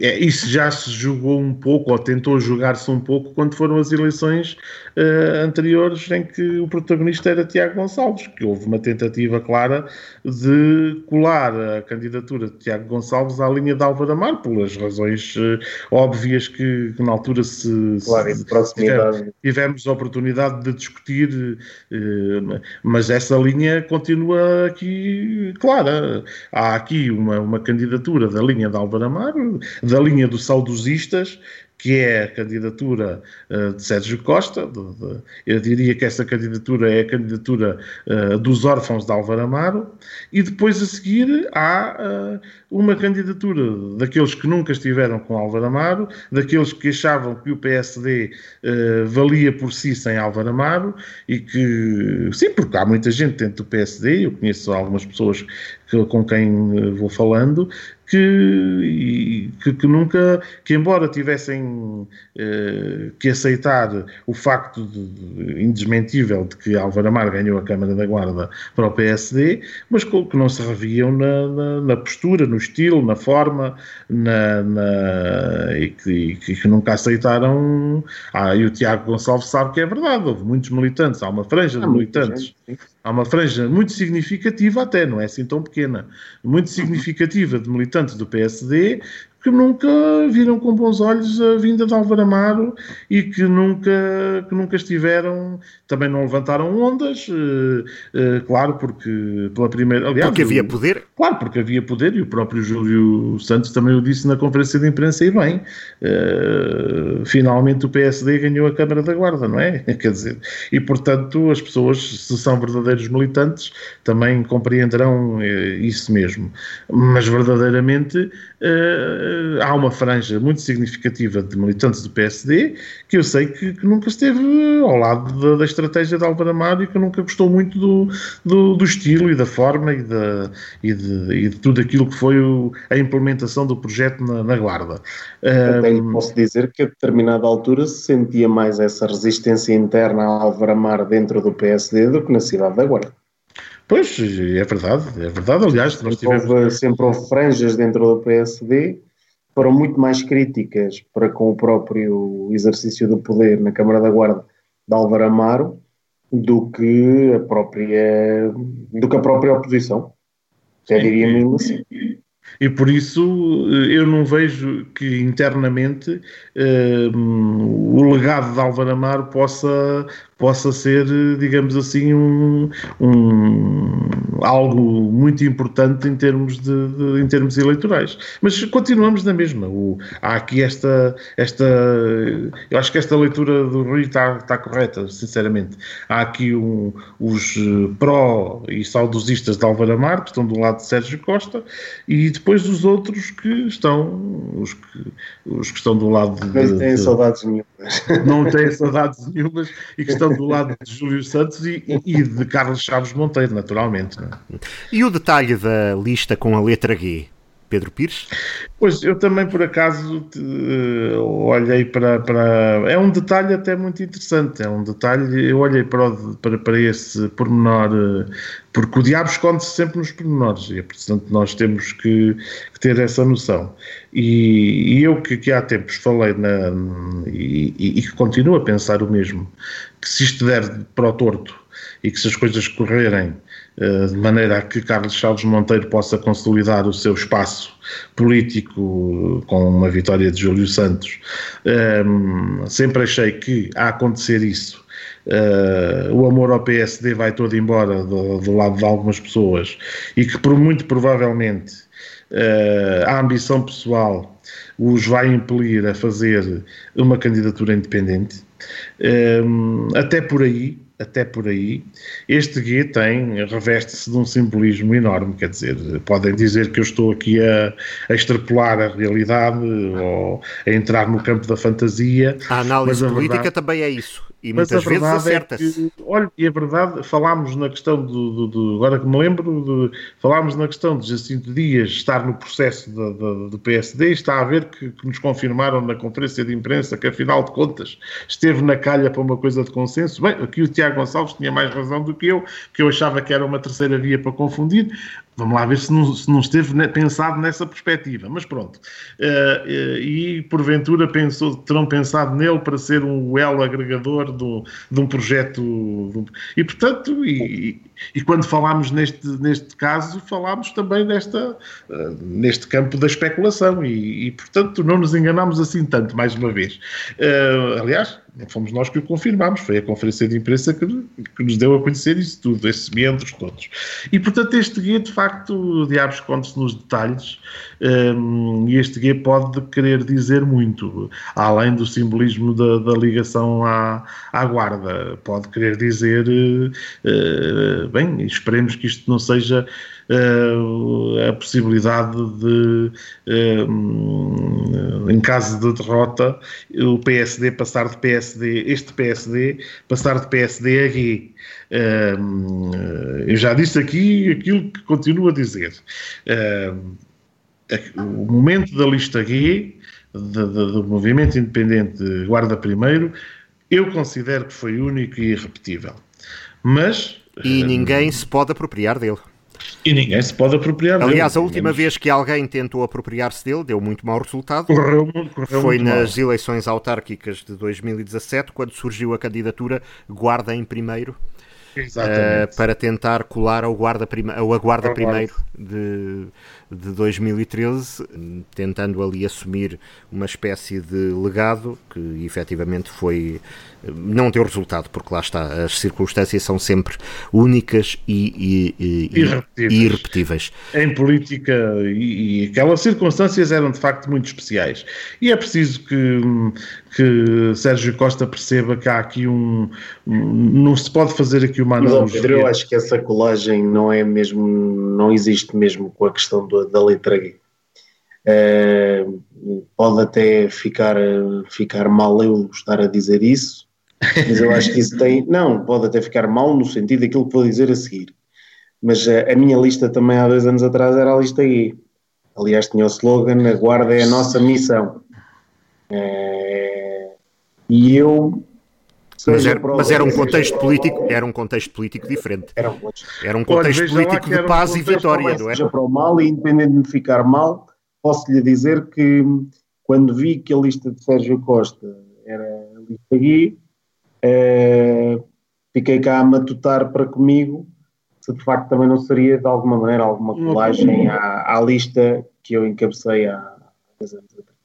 é, isso já se jogou um pouco, ou tentou jogar-se um pouco, quando foram as eleições uh, anteriores em que o protagonista era Tiago Gonçalves, que houve uma tentativa clara de colar a candidatura de Tiago Gonçalves à linha de Álvaro Amar, pelas razões uh, óbvias que, que, na altura se, claro, se tivemos, tivemos a oportunidade de discutir, uh, mas essa linha continua aqui clara. Há aqui uma, uma candidatura candidatura da linha de Álvaro Amaro, da linha dos saudosistas, que é a candidatura uh, de Sérgio Costa. De, de, eu diria que essa candidatura é a candidatura uh, dos órfãos de Álvaro Amaro. E depois a seguir há uh, uma candidatura daqueles que nunca estiveram com Álvaro Amaro, daqueles que achavam que o PSD valia por si sem Álvaro Amaro e que, sim, porque há muita gente dentro do PSD, eu conheço algumas pessoas que, com quem vou falando, que, que, que, nunca, que embora tivessem eh, que aceitar o facto de, de, indesmentível de que Álvaro Amar ganhou a Câmara da Guarda para o PSD, mas que não se reviam na, na, na postura, no estilo, na forma, na, na e, que, e, que, nunca aceitaram. Ah, e o Tiago Gonçalves sabe que é verdade, houve muitos militantes, há uma franja de militantes. Há uma franja muito significativa, até, não é assim tão pequena, muito significativa de militantes do PSD que nunca viram com bons olhos a vinda de Álvaro Amaro e que nunca, que nunca estiveram, também não levantaram ondas, uh, uh, claro, porque pela primeira. Aliás, porque havia poder? Claro, porque havia poder e o próprio Júlio Santos também o disse na conferência de imprensa e bem. Uh, finalmente o PSD ganhou a Câmara da Guarda, não é? Quer dizer, e portanto as pessoas, se são verdadeiros militantes, também compreenderão isso mesmo. Mas verdadeiramente há uma franja muito significativa de militantes do PSD que eu sei que, que nunca esteve ao lado da, da, estratégia de Álvaro Amaro e que nunca gostou muito do, do, do estilo e da forma e, da, e, de, e de tudo aquilo que foi o, a implementação do projeto na, na Guarda. Até um, posso dizer que a determinada altura se sentia mais essa resistência interna a Álvaro Amaro dentro do PSD do que na cidade da Guarda. Pois, é verdade, é verdade. Aliás, nós tivemos... Houve sempre houve franjas dentro do PSD foram muito mais críticas para com o próprio exercício do poder na Câmara da Guarda de Álvaro Amaro do que a própria, do que a própria oposição. Já diria mesmo assim. E por isso eh, eu não vejo que internamente um, o legado de Álvaro Amaro possa, possa ser, digamos assim, um, um, algo muito importante em termos, de, de, em termos eleitorais. Mas continuamos na mesma. O, há aqui esta, esta. Eu acho que esta leitura do Rui está, está correta, sinceramente. Há aqui um, os eh, pró e saudosistas de Álvaro Amar, que estão do lado de Sérgio Costa, e depois os outros que estão, os que, os que estão do lado de. Não têm saudades nenhumas. Não têm saudades nenhumas e que estão do lado de Júlio Santos e, e de Carlos Chaves Monteiro, naturalmente. É? E o detalhe da lista com a letra G? Pedro Pires? Pois, eu também por acaso uh, olhei para, para. É um detalhe até muito interessante. É um detalhe. Eu olhei para, o, para, para esse pormenor, uh, porque o diabo esconde-se sempre nos pormenores, e portanto nós temos que, que ter essa noção. E, e eu que, que, há tempos falei na, e, e, que continuo a pensar o mesmo, que se isto der para o torto e que se as coisas correrem de maneira a que Carlos Chaves Monteiro possa consolidar o seu espaço político com uma vitória de Júlio Santos, um, ehm, sempre achei que a acontecer isso Uh, o amor ao PSD vai todo embora do, do, lado de algumas pessoas e que por muito provavelmente uh, a ambição pessoal os vai impelir a fazer uma candidatura independente. Um, até por aí, até por aí, este guia tem, reveste-se de um simbolismo enorme, quer dizer, podem dizer que eu estou aqui a, a extrapolar a realidade ou a entrar no campo da fantasia. A análise política verdade... também é isso E muitas vezes acerta-se. É olha, e a verdade, falámos na questão do, do, do, Agora que me lembro, de, falámos na questão de Jacinto Dias estar no processo do PSD, está a ver que, que, nos confirmaram na conferência de imprensa que, afinal de contas, esteve na calha para uma coisa de consenso. Bem, aqui o Tiago Gonçalves tinha mais razão do que eu, que eu achava que era uma terceira via para confundir. Vamos lá ver se não, se não esteve pensado nessa perspectiva. Mas pronto. Uh, uh, e porventura pensou, terão pensado nele para ser um elo agregador do, de um projeto. E portanto, e, e, quando falámos neste, neste caso, falámos também desta, uh, neste campo da especulação. E, e, portanto, não nos enganámos assim tanto, mais uma vez. aliás, fomos nós que o confirmámos, foi a conferência de imprensa que, que nos deu a conhecer isso tudo, esses membros todos. E portanto, este guia, de facto, o diabo esconde-se nos detalhes, um, e este guia pode querer dizer muito, além do simbolismo da, da ligação à, à guarda, pode querer dizer, uh, bem, esperemos que isto não seja uh, a possibilidade de, uh, em caso de derrota, o PSD passar de PSD, este PSD, passar de PSD a G. Uh, eu já disse aqui aquilo que continuo a dizer. o momento da lista G, do movimento independente Guarda Primeiro, eu considero que foi único e irrepetível. Mas. E ninguém se pode apropriar dele. E ninguém se pode apropriar dele. Aliás, a última vez que alguém tentou apropriar-se dele deu muito mau resultado. Correu, correu Foi muito nas mal. eleições autárquicas de 2017, quando surgiu a candidatura Guarda em Primeiro. Uh, para tentar colar ao guarda, prima, ao guarda primeiro de, de 2013, tentando ali assumir uma espécie de legado que efetivamente foi não deu resultado, porque lá está, as circunstâncias são sempre únicas e, e, e irrepetíveis. e irrepetíveis. Em política, e, e, aquelas circunstâncias eram de facto muito especiais. E é preciso que, que Sérgio Costa perceba que há aqui um. não se pode fazer aqui uma analogia. Pedro, eu acho que essa colagem não é mesmo. não existe mesmo com a questão do, da letra G. Uh, pode até ficar, ficar mal eu estar a dizer isso, mas eu acho que isso tem. Não, pode até ficar mal no sentido daquilo que vou dizer a seguir. Mas a, eh, a minha lista também há dois anos atrás era a lista E. Aliás, tinha o slogan: A guarda é a nossa missão. É, e eu. Mas era, mas era, um contexto político, era um contexto político diferente. Era um, era um contexto Olha, político de paz um e vitória, não é? Seja para o mal, e independente de ficar mal, posso-lhe dizer que quando vi que a lista de Sérgio Costa era a lista E, Uh, fiquei cá a matutar para comigo se de facto também não seria de alguma maneira alguma colagem à, à lista que eu encabecei há 10 anos atrás.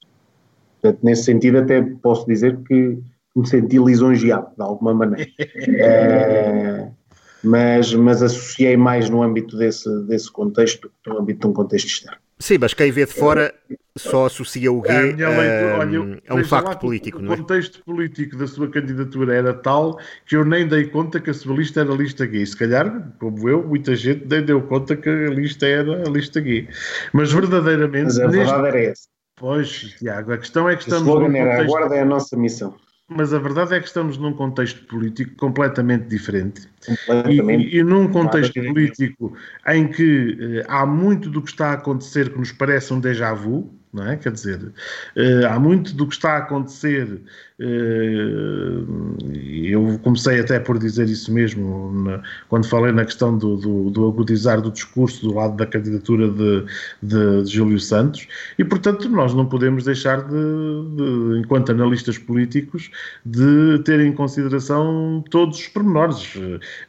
Portanto, nesse sentido, até posso dizer que me senti lisonjeado de alguma maneira. uh, mas, mas associei mais no âmbito desse, desse contexto do que no âmbito de um contexto externo. Sim, mas quem vê de fora só associa o gay a, olha, a um facto político, o, não é? O contexto político da sua candidatura era tal que eu nem dei conta que a sua lista era a lista gay. Se calhar, como eu, muita gente nem deu conta que a lista era a lista gay. Mas verdadeiramente... Mas a verdade neste... era essa. Pois, Tiago, a questão é que estamos... O slogan era contexto... a guarda é a nossa missão. Mas a verdade é que estamos num contexto político completamente diferente. Completamente. E, e, num contexto político em que eh, há muito do que está a acontecer que nos parece um déjà vu, não é? Quer dizer, uh, há muito do que está a acontecer, eu comecei até por dizer isso mesmo na, quando falei na questão do, do, do, agudizar do discurso do lado da candidatura de, de, de Júlio Santos, e portanto nós não podemos deixar de, de, enquanto analistas políticos, de ter em consideração todos os pormenores,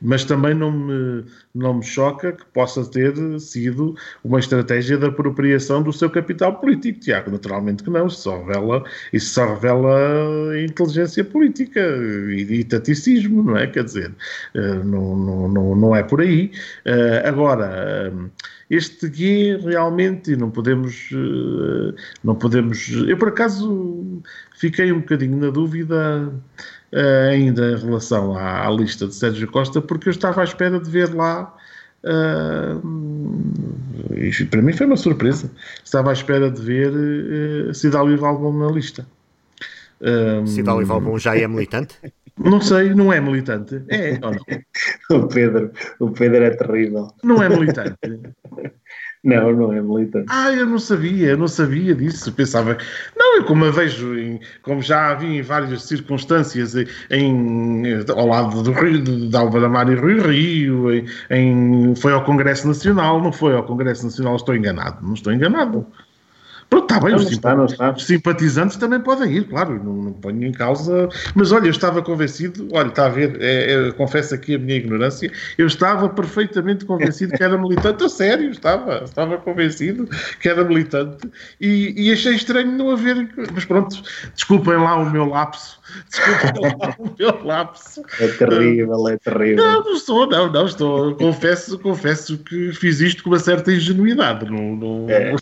mas também não me, não me choca que possa ter sido uma estratégia de apropriação do seu capital político político, Tiago, naturalmente que não, isso só revela, isso só revela inteligência política e, e taticismo, não é? Quer dizer, uh, não, não, não, não é por aí. Uh, agora, uh, este guia realmente não podemos, não podemos. Eu por acaso fiquei um bocadinho na dúvida ainda em relação à, à lista de Sérgio Costa, porque eu estava à espera de ver lá Uh, para mim foi uma surpresa. Estava à espera de ver uh, Cidade Valbon na lista. Um, Cidade Valbon já é militante? Não sei, não é militante. É ou não? o, Pedro, o Pedro é terrível. Não é militante. Não, não é militante. Ah, eu não sabia, eu não sabia disso. Pensava. Não, eu como a vejo, em, como já vi em várias circunstâncias em, ao lado do Rio, de, de Álvaro Amar e Rio Rio, em, em, foi ao Congresso Nacional, não foi ao Congresso Nacional, estou enganado, não estou enganado. Pronto, está bem, não, os, está, está. simpatizantes também podem ir, claro, não, não ponho em causa. Mas olha, eu estava convencido, olha, está a ver, é, é, confesso aqui a minha ignorância, eu estava perfeitamente convencido que era militante, a sério, estava, estava convencido que era militante e, e achei estranho não haver. Mas pronto, desculpem lá o meu lapso Desculpa o meu lapso. É terrível, é terrível. Não, não estou, não, não estou. Confesso, confesso que fiz isto com uma certa ingenuidade. Não, não, é,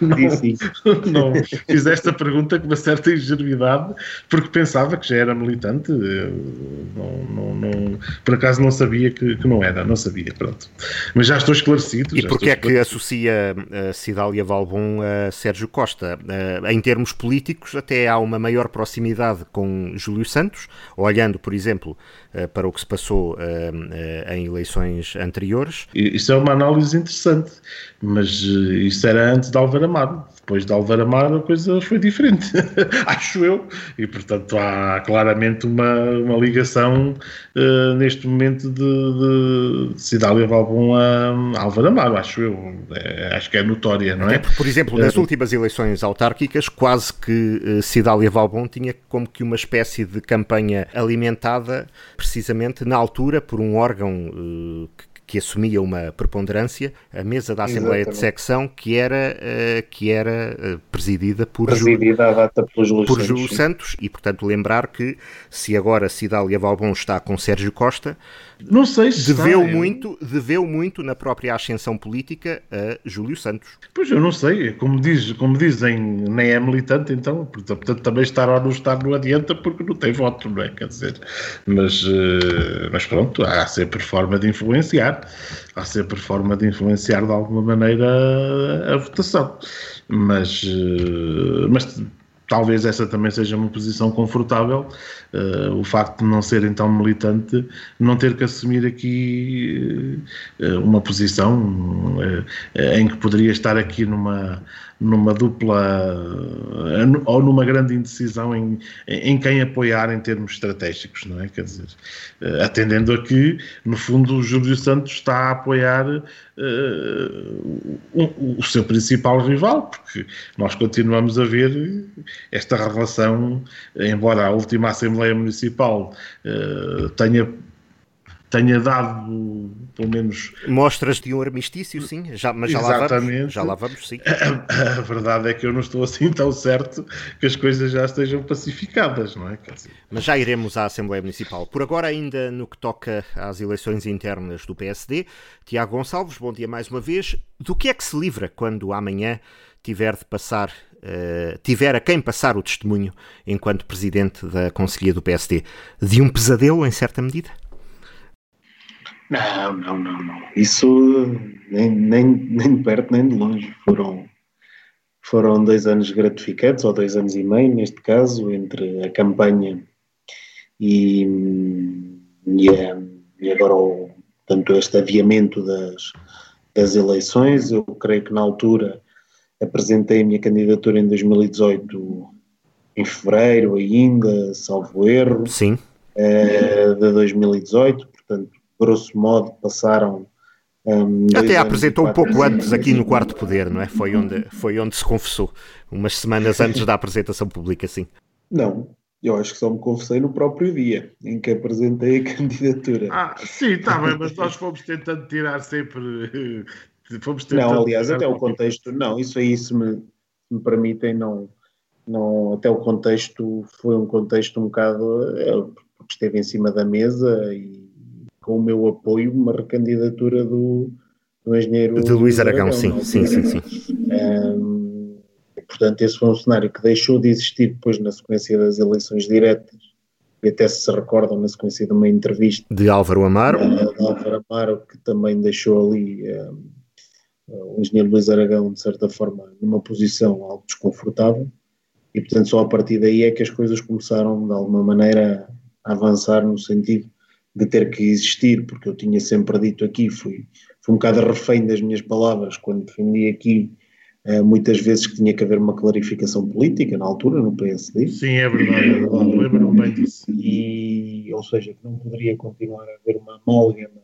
não, sim, sim. não, fiz esta pergunta com uma certa ingenuidade porque pensava que já era militante. Não, não, não, por acaso não sabia que, que não era, não sabia, pronto. Mas já estou esclarecido. E porquê é que associa a Cidália Valbon a Sérgio Costa? Eh, em termos políticos, até há uma maior proximidade com Júlio Santos, olhando, por exemplo, eh, para o que se passou eh, eh, em eleições anteriores. Isso é uma análise interessante, mas isso era antes de Álvaro Amaro. Depois de Álvaro Amaro a coisa foi diferente, acho eu. E, portanto, há claramente uma, uma ligação uh, neste momento de, de Cidália Valbon a Álvaro Amaro, acho eu. É, acho que é notória, não é? Porque, por exemplo, nas últimas eleições autárquicas, quase que Cidália Valbon tinha como que uma espécie de campanha alimentada precisamente na altura por um órgão uh, que que assumia uma preponderância, a mesa da Assembleia Exatamente. de Secção, que era, uh, que era uh, presidida por, presidida por Júlio, por Júlio Santos. Santos. e, portanto, lembrar que se agora Cidália Valbon está com Sérgio Costa, não sei se deveu está, muito, deveu muito na própria ascensão política a Júlio Santos. Pois eu não sei, como, diz, como dizem, nem é militante, então, portanto, também estar ou não estar não adianta porque não tem voto, não é? Quer dizer, mas, eh, mas pronto, há sempre forma de influenciar, há sempre forma de influenciar de alguma maneira a, a votação. Mas, eh, mas talvez essa também seja uma posição confortável, uh, o facto de não ser então militante, não ter que assumir aqui uh, uma posição uh, em que poderia estar aqui numa, numa dupla ou numa grande indecisão em, em quem apoiar em termos estratégicos, não é? Quer dizer, atendendo a que, no fundo, o Júlio Santos está a apoiar uh, o, o, seu principal rival, porque nós continuamos a ver esta relação, embora a última Assembleia Municipal uh, tenha tenha dado, pelo menos... Mostras de um armistício, sim, já, mas já lá, vamos, já lá vamos, sim. A, a, verdade é que eu não estou assim tão certo que as coisas já estejam pacificadas, não é? Mas já iremos à Assembleia Municipal. Por agora, ainda no que toca às eleições internas do PSD, Tiago Gonçalves, bom dia mais uma vez. Do que é que se livra quando amanhã tiver de passar Uh, tiver a quem passar o testemunho enquanto presidente da Conselhia do PSD, de um pesadelo em certa medida? Não, não, não, não. Isso nem, nem, nem de perto nem de longe. Foram, foram dois anos gratificantes, ou dois anos e meio, neste caso, entre a campanha e, e, a, e agora o, tanto este aviamento das, das eleições. Eu creio que na altura apresentei a minha candidatura em 2018, em fevereiro ainda, salvo erro. Sim. Uh, de 2018, portanto, grosso modo, passaram. Um, Até apresentou um pouco antes aqui no Quarto Poder, não é? Foi onde, foi onde se confessou, umas semanas antes da apresentação pública, sim. Não, eu acho que só me confessei no próprio dia em que apresentei a candidatura. Ah, sim, está bem, mas nós fomos tentando tirar sempre. Fomos tentando não, aliás, até o contexto, não, isso aí, se me, me permitem, não, não, até o contexto foi um contexto um bocado. Eh, porque esteve em cima da mesa e com o meu apoio, uma recandidatura do, do engenheiro. De Luís Aragão, sim, sim, sim, sim. Um, portanto, esse foi um cenário que deixou de existir depois na sequência das eleições diretas, e até se recordam na sequência de uma entrevista. De Álvaro Amaro. Uh, de Álvaro Amaro, que também deixou ali. Uh, o engenheiro Luís Aragão, de certa forma, numa posição algo desconfortável, e portanto só a partir daí é que as coisas começaram de alguma maneira a avançar no sentido de ter que existir, porque eu tinha sempre dito aqui, fui, fui um bocado refém das minhas palavras quando defendi aqui uh, muitas vezes que tinha que haver uma clarificação política na altura, no PSD. Sim, é verdade, é verdade. lembro-me bem disso. E, ou seja, que não poderia continuar a haver uma amálgama,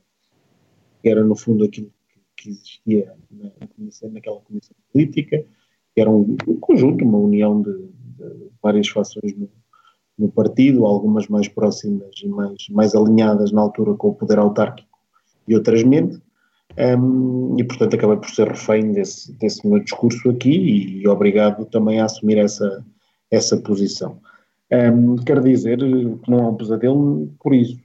que era no fundo aquilo que, que existia na, naquela comissão política, que era um, um conjunto, uma união de, de várias fações no, no partido, algumas mais próximas e mais, mais alinhadas na altura com o poder autárquico e outras menos. Um, e portanto acabei por ser refém desse, desse meu discurso aqui e, obrigado também a assumir essa, essa posição. Um, quero dizer que não é um pesadelo por isso,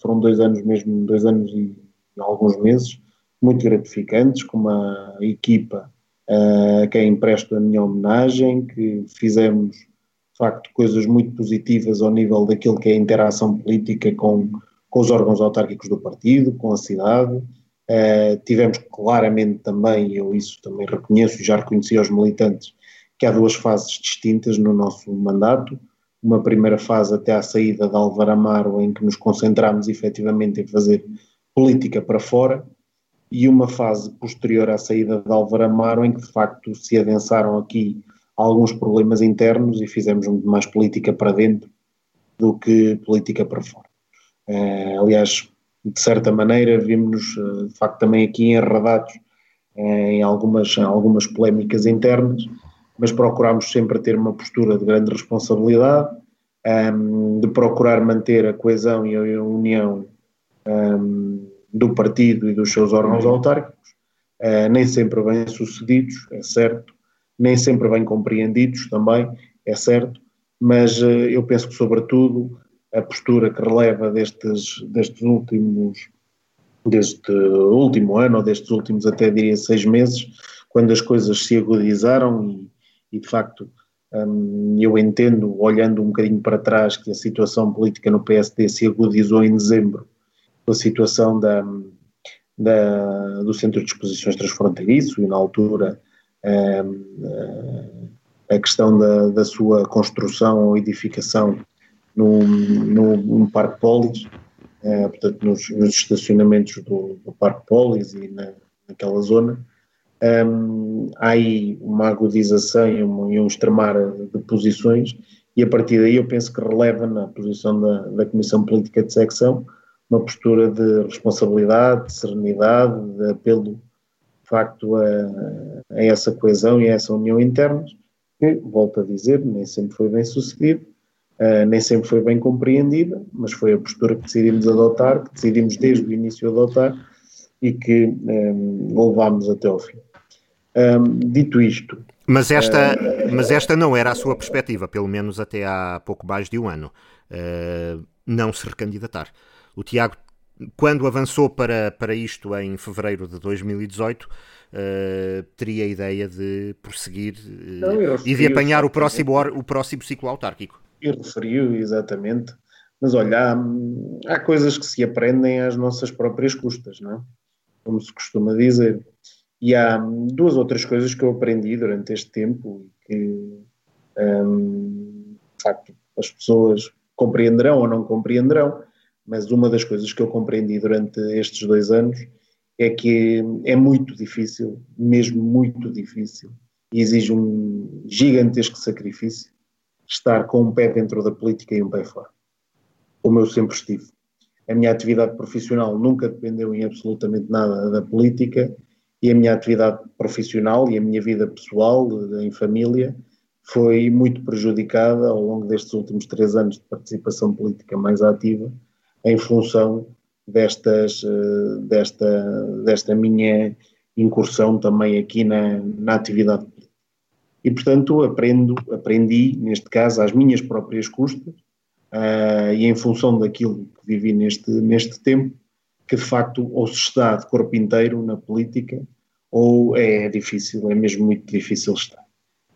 foram dois anos mesmo, dois anos e alguns meses muito gratificantes, com uma equipa uh, a quem empresto a minha homenagem, que fizemos facto coisas muito positivas ao nível daquilo que é a interação política com, com os órgãos autárquicos do partido, com a cidade. Uh, tivemos claramente também, eu isso também reconheço e já reconheci aos militantes, que há duas fases distintas no nosso mandato. Uma primeira fase até à saída de Álvaro Amaro, em que nos concentramos efetivamente em fazer política para fora, e uma fase posterior à saída de Álvaro Amaro, em que de facto se adensaram aqui alguns problemas internos e fizemos mais política para dentro do que política para fora. Uh, aliás, de certa maneira, vimos-nos uh, de facto também aqui enredados uh, em algumas, algumas polémicas internas, mas procurámos sempre ter uma postura de grande responsabilidade, um, ehm, de procurar manter a coesão e a união um, ehm, do partido e dos seus órgãos autárquicos, nem sempre bem sucedidos, é certo, nem sempre bem compreendidos também, é certo, mas uh, eu penso que, sobretudo, a postura que releva destes, destes últimos, deste último ano, ou destes últimos até diria seis meses, quando as coisas se agudizaram e, e de facto um, eu entendo, olhando um bocadinho para trás, que a situação política no PSD se agudizou em dezembro, com a situação da, da, do Centro de Exposições Transfronteiriço e na altura a questão da, da, sua construção ou edificação no, no, Parque Polis, uh, portanto nos, nos estacionamentos do, do, Parque Polis e na, naquela zona, um, há aí uma agudização e um, e um extremar de posições e a partir daí eu penso que releva na posição da, da Comissão Política de Secção uma postura de responsabilidade, de serenidade, de apelo facto a, a, essa coesão e a essa união interna, que, volto a dizer, nem sempre foi bem sucedida, uh, nem sempre foi bem compreendida, mas foi a postura que decidimos adotar, que decidimos desde o início adotar e que um, eh, levámos até ao fim. Um, dito isto. Mas esta, uh, mas esta não era a sua perspectiva, pelo menos até há pouco mais de um ano, uh, não se recandidatar. O Tiago quando avançou para, para isto em fevereiro de 2018, uh, eh, teria a ideia de prosseguir uh, e de apanhar o próximo, o próximo ciclo autárquico. E referiu, exatamente. Mas olha, há, há, coisas que se aprendem às nossas próprias custas, não é? Como se costuma dizer. E há duas outras coisas que eu aprendi durante este tempo e que, um, de facto, as pessoas compreenderão ou não compreenderão mas uma das coisas que eu compreendi durante estes dois anos é que é muito difícil, mesmo muito difícil, e exige um gigantesco sacrifício estar com um pé dentro da política e um pé fora, como eu sempre estive. A minha atividade profissional nunca dependeu em absolutamente nada da política e a minha atividade profissional e a minha vida pessoal, em família, foi muito prejudicada ao longo destes últimos três anos de participação política mais ativa em função destas, eh, desta, desta minha incursão também aqui na, na atividade política. E, portanto, aprendo, aprendi, neste caso, às minhas próprias custas uh, e em função daquilo que vivi neste, neste tempo, que de facto ou se está de corpo inteiro na política ou é difícil, é mesmo muito difícil estar.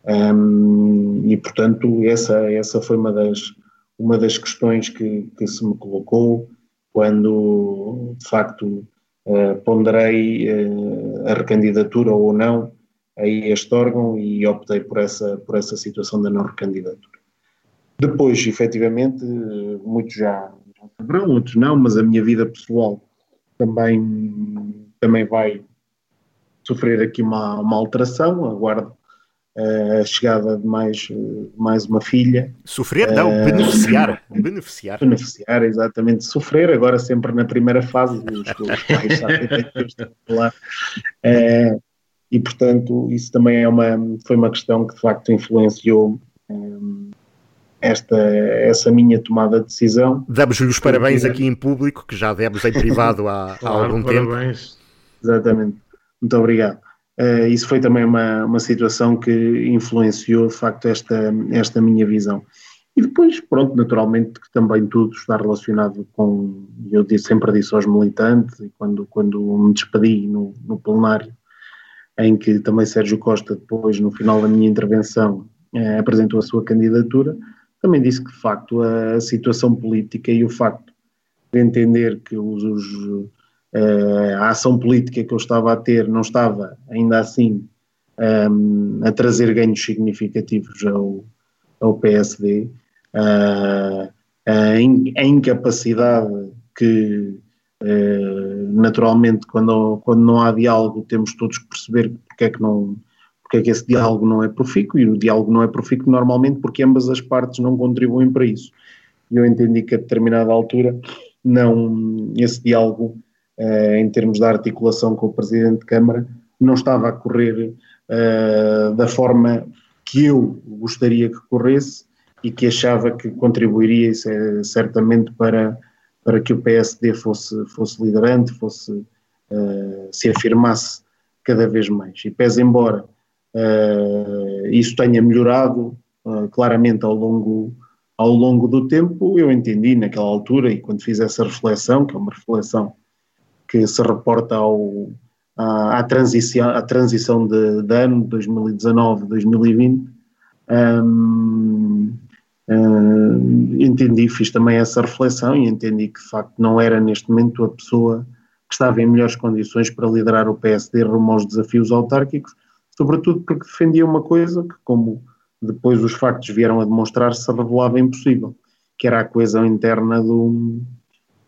Um, e, portanto, essa, essa foi uma das, uma das questões que, que se me colocou quando, de facto, uh, ponderei uh, a recandidatura ou não a este órgão e optei por essa, por essa situação da não recandidatura. Depois, efetivamente, muitos já, saberão, outros não, mas a minha vida pessoal também, também vai sofrer aqui uma, uma alteração. Aguardo a chegada de mais, mais uma filha. Sofrer? Não, uh, beneficiar. beneficiar. Beneficiar, exatamente. Sofrer, agora sempre na primeira fase, os, os pais sabem que falar. Uh, e, portanto, isso também é uma, foi uma questão que de facto influenciou um, esta, essa minha tomada de decisão. Damos-lhe os parabéns porque... aqui em público, que já demos em privado há, claro, há algum parabéns. tempo. Exatamente. Muito obrigado. Uh, isso foi também uma, uma situação que influenciou, de facto, esta, esta minha visão. E depois, pronto, naturalmente que também tudo está relacionado com, eu sempre disse aos militantes, e quando, quando me despedi no, no plenário, em que também Sérgio Costa, depois, no final da minha intervenção, eh, apresentou a sua candidatura, também disse que, de facto, a, a, situação política e o facto de entender que os, os, eh, a ação política que eu estava a ter não estava, ainda assim, um, ehm, a trazer ganhos significativos ao, ao PSD, uh, a, in, a incapacidade que eh, naturalmente, quando, quando não há diálogo, temos todos que perceber porque é que não porque é que esse diálogo não é profícuo, e o diálogo não é profícuo normalmente porque ambas as partes não contribuem para isso. E eu entendi que a determinada altura não, esse diálogo, uh, em termos de articulação com o Presidente de Câmara, não estava a correr uh, da forma que eu gostaria que corresse e que achava que contribuiria certamente para para que o PSD fosse, fosse liderante, fosse, uh, se afirmasse cada vez mais. E pese embora uh, isso tenha melhorado uh, claramente ao longo, ao longo do tempo, eu entendi naquela altura e quando fiz essa reflexão, que é uma reflexão que se reporta ao, à, à transição, à transição de, de ano 2019-2020, um, Uh, entendi, fiz também essa reflexão e entendi que de facto não era neste momento a pessoa que estava em melhores condições para liderar o PSD rumo aos desafios autárquicos, sobretudo porque defendia uma coisa que, como depois os factos vieram a demonstrar, se revelava impossível, que era a coesão interna do,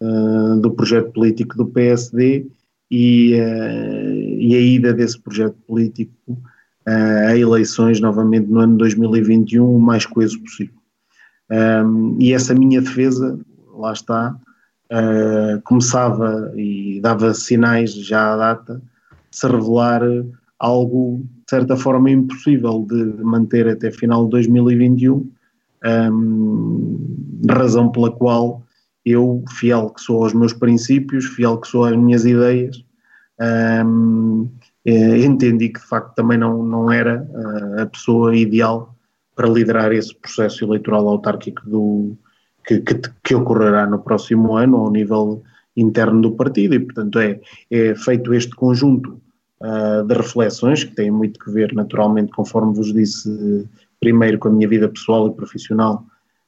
uh, do projeto político do PSD e, uh, e a ida desse projeto político a eleições novamente no ano 2021 o mais coeso possível. Um, e essa minha defesa, lá está, uh, começava e dava sinais já à data de se revelar algo, de certa forma, impossível de manter até final de 2021, um, razão pela qual eu, fiel que sou aos meus princípios, fiel que sou às minhas ideias, um, eh, entendi que de facto também não, não era uh, a pessoa ideal para liderar esse processo eleitoral autárquico do, que, que, que, ocorrerá no próximo ano ao nível interno do partido. E, portanto, é, é feito este conjunto uh, de reflexões que têm muito que ver, naturalmente, conforme vos disse, primeiro com a minha vida pessoal e profissional,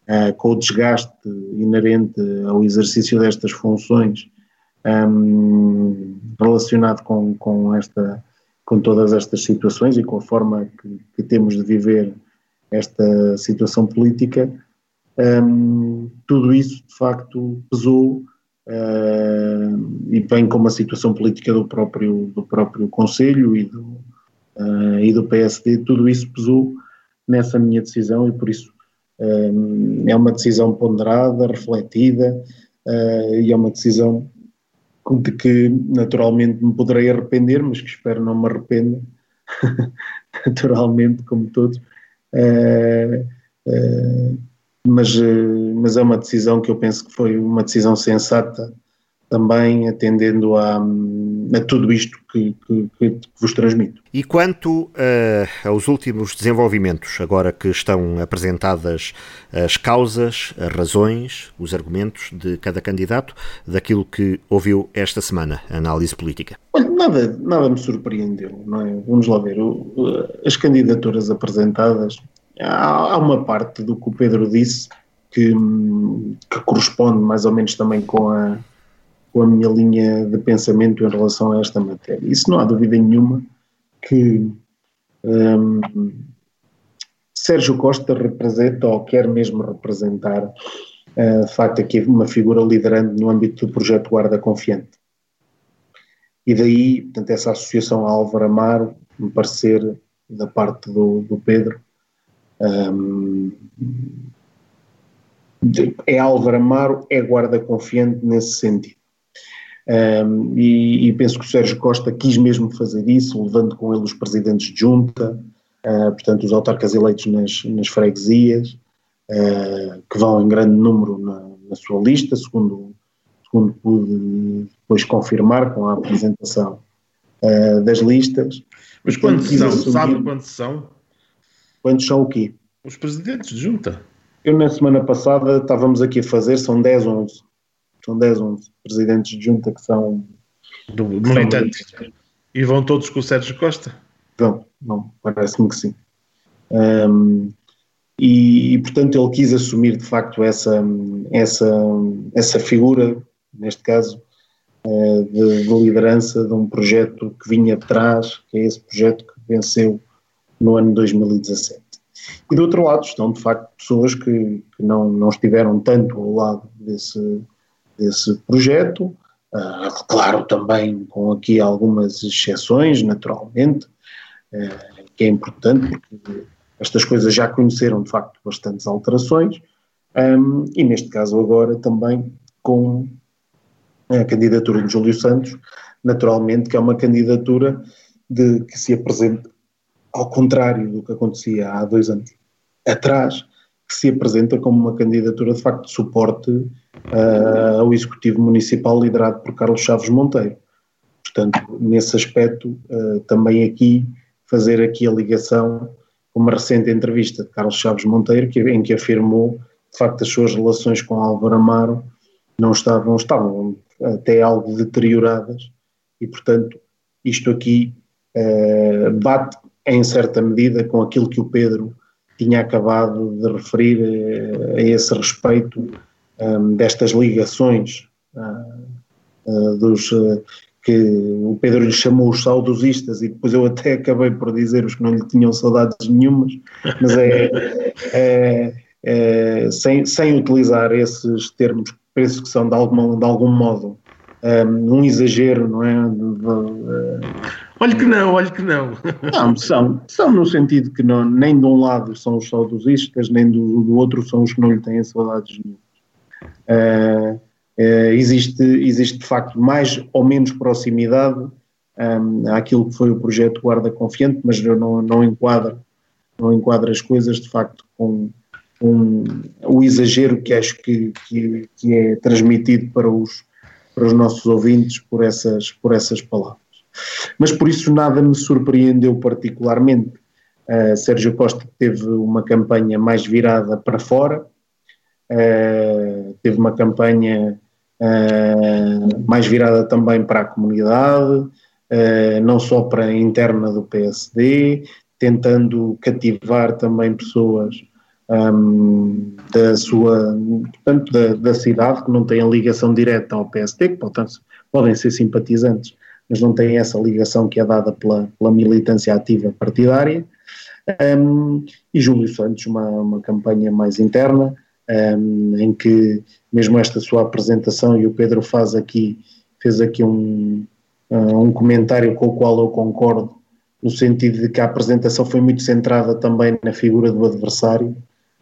uh, com o desgaste inerente ao exercício destas funções um, relacionado com, com, esta, com todas estas situações e com a forma que, que temos de viver esta situação política, um, tudo isso de facto pesou uh, e vem com uma situação política do próprio, do próprio Conselho e do, uh, e do PSD, tudo isso pesou nessa minha decisão e por isso é uma decisão ponderada, refletida uh, e é uma decisão de que naturalmente me poderei arrepender, mas que espero não me arrependa, naturalmente, como todos, Uh, uh, mas, mas é uma decisão que eu penso que foi uma decisão sensata também atendendo a, a tudo isto que, que, que, vos transmito. E quanto uh, aos últimos desenvolvimentos, agora que estão apresentadas as causas, as razões, os argumentos de cada candidato, daquilo que ouviu esta semana, a análise política? Olha, nada, nada me surpreendeu, não é? Vamos lá ver. As candidaturas apresentadas, há, há uma parte do que o Pedro disse que, que corresponde mais ou menos também com a com a minha linha de pensamento em relação a esta matéria. Isso não há dúvida nenhuma que, um, Sérgio Costa representa ou quer mesmo representar, uh, de facto, aqui uma figura liderante no âmbito do projeto Guarda Confiante. E daí, portanto, essa associação a Álvaro Amaro, me parecer, da parte do, do Pedro, um, é Álvaro Amaro, é guarda confiante nesse sentido. Um, e, e, penso que o Sérgio Costa quis mesmo fazer isso, levando com ele os presidentes de junta, uh, portanto, os autarcas eleitos nas, nas freguesias, uh, que vão em grande número na, na, sua lista, segundo, segundo pude depois confirmar com a apresentação uh, das listas. Mas quantos são? Assumir, Sabe quantos são? Quantos são o quê? Os presidentes de junta. Eu, na semana passada, estávamos aqui a fazer, são 10, 11. São 10, 11 presidentes de junta que são. Do, militantes. E vão todos com o Sérgio Costa? Vão, não, parece-me que sim. Um, e, e, portanto, ele quis assumir de facto essa, essa, essa figura, neste caso, uh, de, de, liderança de um projeto que vinha atrás, que é esse projeto que venceu no ano 2017. E do outro lado estão, de facto, pessoas que, que não, não estiveram tanto ao lado desse, desse projeto, uh, claro, também com aqui algumas exceções, naturalmente, uh, que é importante, porque estas coisas já conheceram, de facto, bastantes alterações, um, e neste caso agora também com a candidatura de Júlio Santos, naturalmente que é uma candidatura de, que se apresenta ao contrário do que acontecia há dois anos atrás, que se apresenta como uma candidatura de facto de suporte uh, ao Executivo Municipal liderado por Carlos Chaves Monteiro. Portanto, nesse aspecto, uh, também aqui fazer aqui a ligação com uma recente entrevista de Carlos Chaves Monteiro, que, em que afirmou de facto as suas relações com Álvaro Amaro não estavam, estavam até algo deterioradas e, portanto, isto aqui uh, bate em certa medida com aquilo que o Pedro tinha acabado de referir uh, a esse respeito um, destas ligações uh, dos que o Pedro lhe chamou os saudosistas e depois eu até acabei por dizer os que não lhe tinham saudades nenhumas, mas é, é, é sem, sem utilizar esses termos penso que são de, alguma, de algum modo um, um exagero, não é? Olha que não, olha que não. Não, são, são no sentido que não, nem de um lado são os saudosistas, nem do, do outro são os que não lhe têm saudades nenhuma. Uh, uh, existe, existe de facto mais ou menos proximidade um, àquilo que foi o projeto Guarda Confiante, mas não, não enquadro não enquadro as coisas de facto com, com o exagero que acho que, que, que é transmitido para os, para os nossos ouvintes por essas, por essas palavras. Mas por isso nada me surpreendeu particularmente. Uh, Sérgio Costa teve uma campanha mais virada para fora, uh, teve uma campanha uh, mais virada também para a comunidade, não só para a interna do PSD, tentando cativar também pessoas um, da sua, portanto, da, da, cidade, que não têm ligação direta ao PSD, que portanto podem ser simpatizantes, mas não têm essa ligação que é dada pela, pela militância ativa partidária. Um, e Júlio Santos, uma, uma campanha mais interna, um, em que mesmo esta sua apresentação, e o Pedro faz aqui, fez aqui um, um comentário com o qual eu concordo, no sentido de que a apresentação foi muito centrada também na figura do adversário,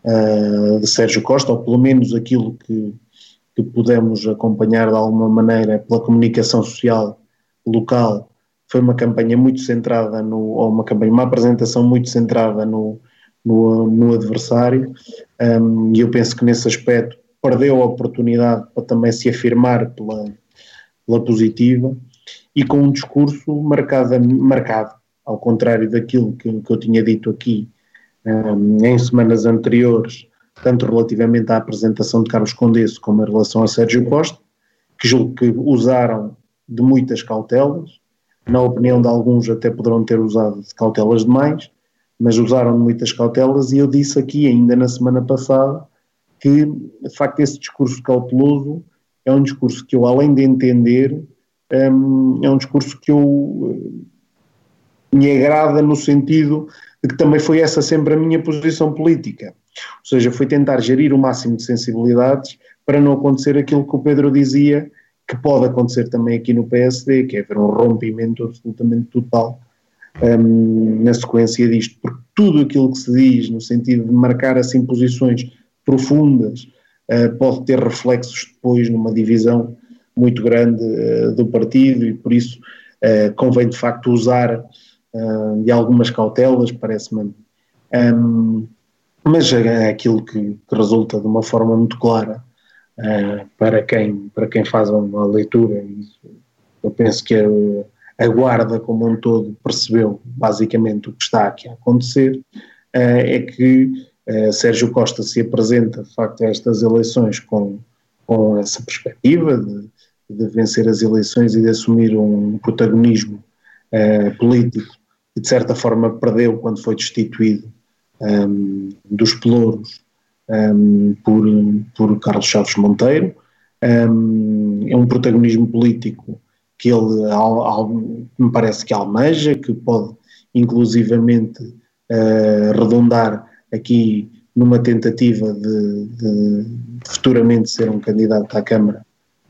uh, de Sérgio Costa, ou pelo menos aquilo que, que pudemos acompanhar de alguma maneira pela comunicação social local, foi uma campanha muito centrada no, ou uma campanha, uma apresentação muito centrada no, no, no adversário, um, e eu penso que nesse aspecto perdeu a oportunidade para também se afirmar pela, pela positiva, e com um discurso marcado, marcado ao contrário daquilo que, que eu tinha dito aqui um, em semanas anteriores, tanto relativamente à apresentação de Carlos Condesso como em relação a Sérgio Costa, que julgo que usaram de muitas cautelas, na opinião de alguns até poderão ter usado de cautelas demais, mas usaram muitas cautelas e eu disse aqui ainda na semana passada que de facto esse discurso cauteloso é um discurso que eu além de entender um, é um discurso que eu me agrada no sentido de que também foi essa sempre a minha posição política. Ou seja, foi tentar gerir o máximo de sensibilidades para não acontecer aquilo que o Pedro dizia, que pode acontecer também aqui no PSD, que é haver um rompimento absolutamente total um, na sequência disto, porque tudo aquilo que se diz no sentido de marcar assim posições profundas uh, pode ter reflexos depois numa divisão muito grande uh, do partido e por isso uh, convém de facto usar de algumas cautelas, parece-me. Um, mas é aquilo que, que, resulta de uma forma muito clara para, quem, para quem faz uma leitura. Eu penso que a, a Guarda, como um todo, percebeu basicamente o que está aqui a acontecer, é que Uh, Sérgio Costa se apresenta, de facto, a estas eleições com, com essa perspectiva de, de vencer as eleições e de assumir um protagonismo uh, político que, de certa forma, perdeu quando foi destituído um, ehm, dos pelouros um, ehm, por, por Carlos Chaves Monteiro. Um, ehm, é um protagonismo político que ele, al, al, me parece que almeja, que pode inclusivamente uh, redundar aqui numa tentativa de, de, futuramente ser um candidato à Câmara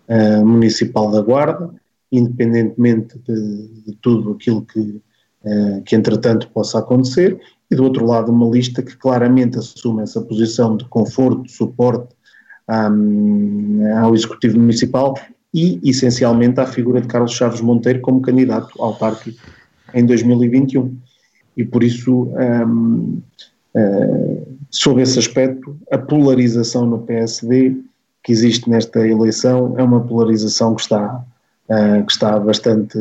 uh, Municipal da Guarda, independentemente de, de tudo aquilo que, uh, que entretanto possa acontecer, e do outro lado uma lista que claramente assume essa posição de conforto, de suporte um, ao Executivo Municipal e, essencialmente, à figura de Carlos Chaves Monteiro como candidato autárquico em 2021. E por isso um, Uh, sob esse aspecto, a polarização no PSD que existe nesta eleição é uma polarização que está, uh, que está bastante,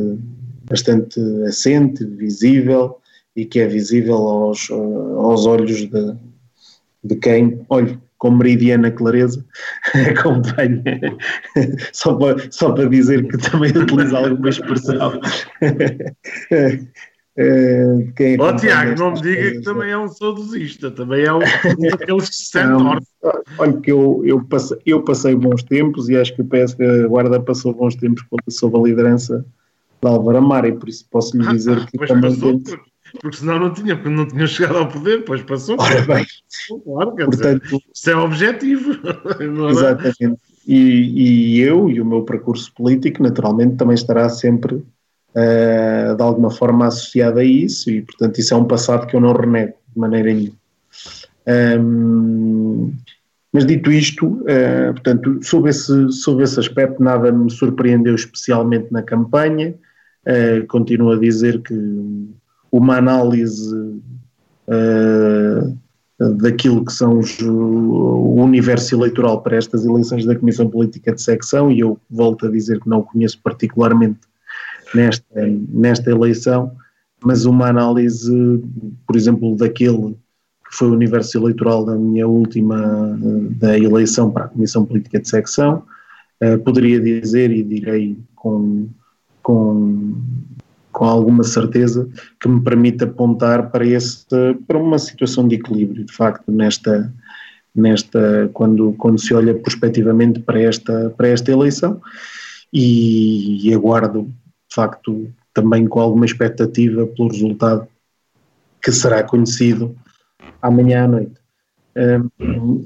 bastante assente, visível e que é visível aos, aos olhos de, de quem, olha, com meridiana clareza, acompanha, só para, só para dizer que também utiliza alguma expressão. Uh, quem oh, Tiago, não me diga que também é um saudosista, também é um daqueles que se sentem Olha, que eu, eu, passei, eu passei bons tempos e acho que o PSG Guarda passou bons tempos quando sob a liderança de Álvaro Amaro, e por isso posso lhe dizer ah, que também passou, porque senão não tinha, não tinha chegado ao poder, pois passou. Ora bem, claro, Portanto, dizer, isso é objetivo. É? Exatamente. E, e eu e o meu percurso político, naturalmente, também estará sempre uh, de alguma forma associada a isso, e portanto isso é um passado que eu não renego de maneira nenhuma. Um, mas dito isto, uh, portanto, sob esse, sob esse aspecto, nada me surpreendeu especialmente na campanha. Uh, continuo a dizer que uma análise uh, daquilo que são os, o universo eleitoral para estas eleições da Comissão Política de Secção, e eu volto a dizer que não o conheço particularmente nesta, nesta eleição, mas uma análise, por exemplo, daquele que foi o universo eleitoral da minha última da eleição para a Comissão Política de Secção, uh, poderia dizer e direi com, com, com alguma certeza que me permite apontar para, esse, para uma situação de equilíbrio, de facto, nesta, nesta quando, quando se olha prospectivamente para esta, para esta eleição e, e aguardo de facto, também com alguma expectativa pelo resultado que será conhecido amanhã à noite.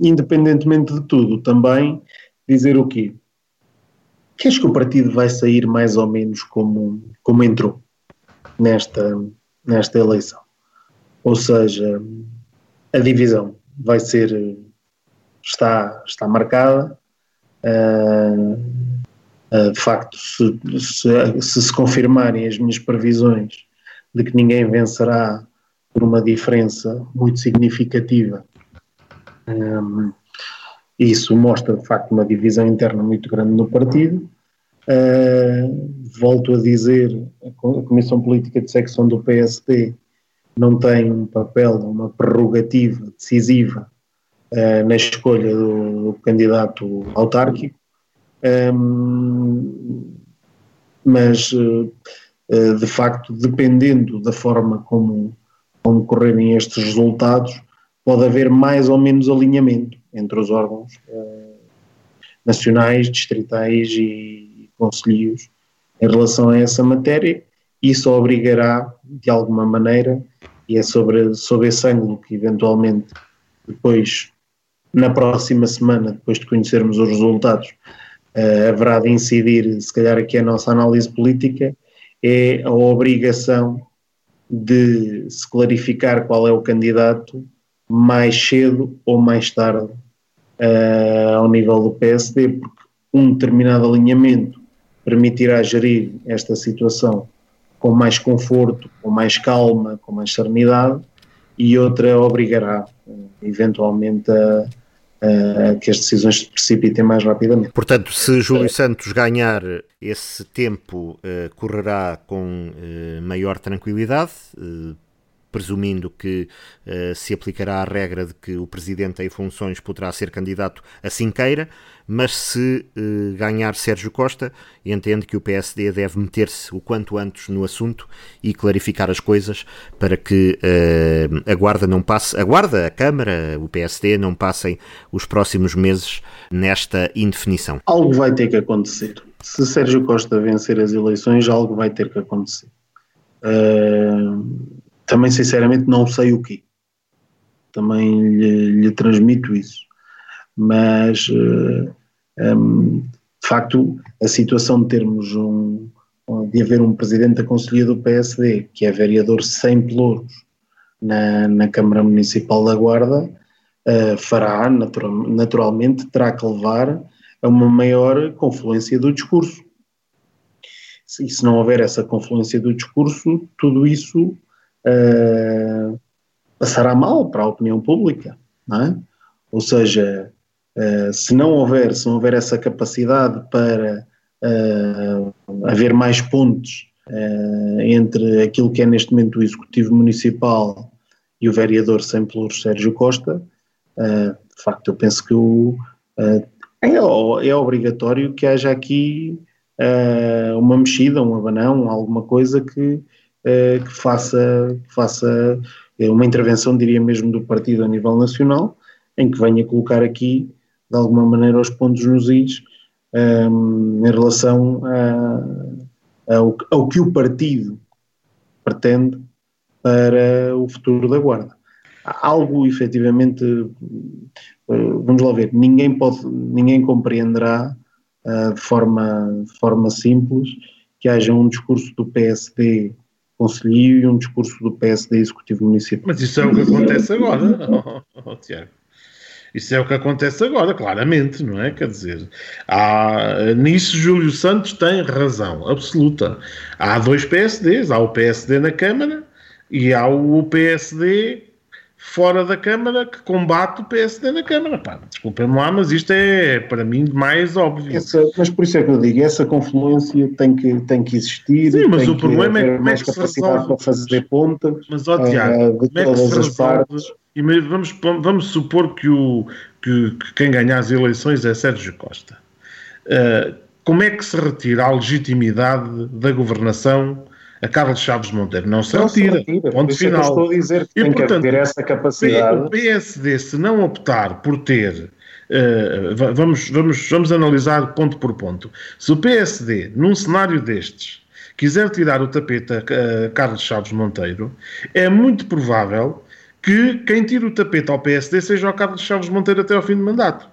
Independentemente de tudo, também dizer o quê? Que acho que o partido vai sair mais ou menos como, como entrou nesta, nesta eleição. Ou seja, a divisão vai ser, está, está marcada. Uh, Uh, de facto, se se, se confirmarem as minhas previsões de que ninguém vencerá por uma diferença muito significativa, um, isso mostra de facto uma divisão interna muito grande no partido. Uh, volto a dizer, a Comissão Política de Secção do PSD não tem um papel, uma prerrogativa decisiva uh, na escolha do, do candidato autárquico. Um, mas uh, de facto, dependendo da forma como, como correrem estes resultados, pode haver mais ou menos alinhamento entre os órgãos nacionais, distritais e, e em relação a essa matéria. Isso obrigará, de alguma maneira, e é sobre, sobre esse ângulo que eventualmente depois, na próxima semana, depois de conhecermos os resultados, uh, haverá de incidir, se calhar aqui a nossa análise política, é a obrigação de se clarificar qual é o candidato mais cedo ou mais tarde uh, ao nível do PSD, porque um determinado alinhamento permitirá gerir esta situação com mais conforto, com mais calma, com mais serenidade, e outra obrigará, eventualmente, a, a que as decisões se precipitem mais rapidamente. Portanto, se Júlio Santos ganhar, esse tempo uh, correrá com uh, maior tranquilidade. Uh, presumindo que se aplicará a regra de que o Presidente em funções poderá ser candidato assim queira, mas se uh, ganhar Sérgio Costa, entende que o PSD deve meter-se o quanto antes no assunto e clarificar as coisas para que uh, a Guarda não passe, a Guarda, a Câmara, o PSD não passem os próximos meses nesta indefinição. Algo vai ter que acontecer. Se Sérgio Costa vencer as eleições, algo vai ter que acontecer. Uh também sinceramente não sei o que. Também lhe, lhe, transmito isso. Mas, uh, eh, um, de facto, a situação de termos um, de haver um presidente da Conselhia do PSD, que é vereador sem pelouros na, na Câmara Municipal da Guarda, uh, fará, natural, naturalmente, terá que levar a uma maior confluência do discurso. E se não houver essa confluência do discurso, tudo isso uh, passará mal para a opinião pública, não é? Ou seja, uh, se não houver, se não houver essa capacidade para uh, haver mais pontos entre aquilo que é neste momento o Executivo Municipal e o vereador sem pelouros Sérgio Costa, de facto eu penso que o, é, é obrigatório que haja aqui uma mexida, um abanão, alguma coisa que uh, que faça, que faça eh, uma intervenção, diria mesmo, do partido a nível nacional, em que venha colocar aqui, de alguma maneira, os pontos nos is um, ehm, em relação a, ao, ao que o partido pretende para o futuro da Guarda. Algo efetivamente, eh, vamos lá ver, ninguém, pode, ninguém compreenderá uh, de, forma, de forma simples que haja um discurso do PSD Conselho e um discurso do PSD Executivo Municipal. Mas isso é o que acontece agora, oh, oh, Tiago. Isso é o que acontece agora, claramente, não é? Quer dizer, há, nisso Júlio Santos tem razão absoluta. Há dois PSDs, há o PSD na Câmara e há o PSD fora da Câmara que combate o PSD na Câmara. desculpem-me lá, mas isto é, para mim, mais óbvio. Essa, mas por isso é que eu digo, essa confluência tem que, tem que existir. Sim, mas o problema é como é que se resolve. para fazer ponta mas, ó, Tiago, uh, como é que se partes. E vamos, vamos supor que, o, que, que, quem ganha as eleições é Sérgio Costa. Uh, como é que se retira a legitimidade da governação a Carlos Chaves Monteiro não se não retira. Se retira. Ponto final. É estou a dizer que e, tem portanto, que ter essa capacidade. O PSD, se não optar por ter. Uh, vamos, vamos, vamos analisar ponto por ponto. Se o PSD, num cenário destes, quiser tirar o tapete a uh, Carlos Chaves Monteiro, é muito provável que quem tira o tapete ao PSD seja o Carlos Chaves Monteiro até ao fim do mandato.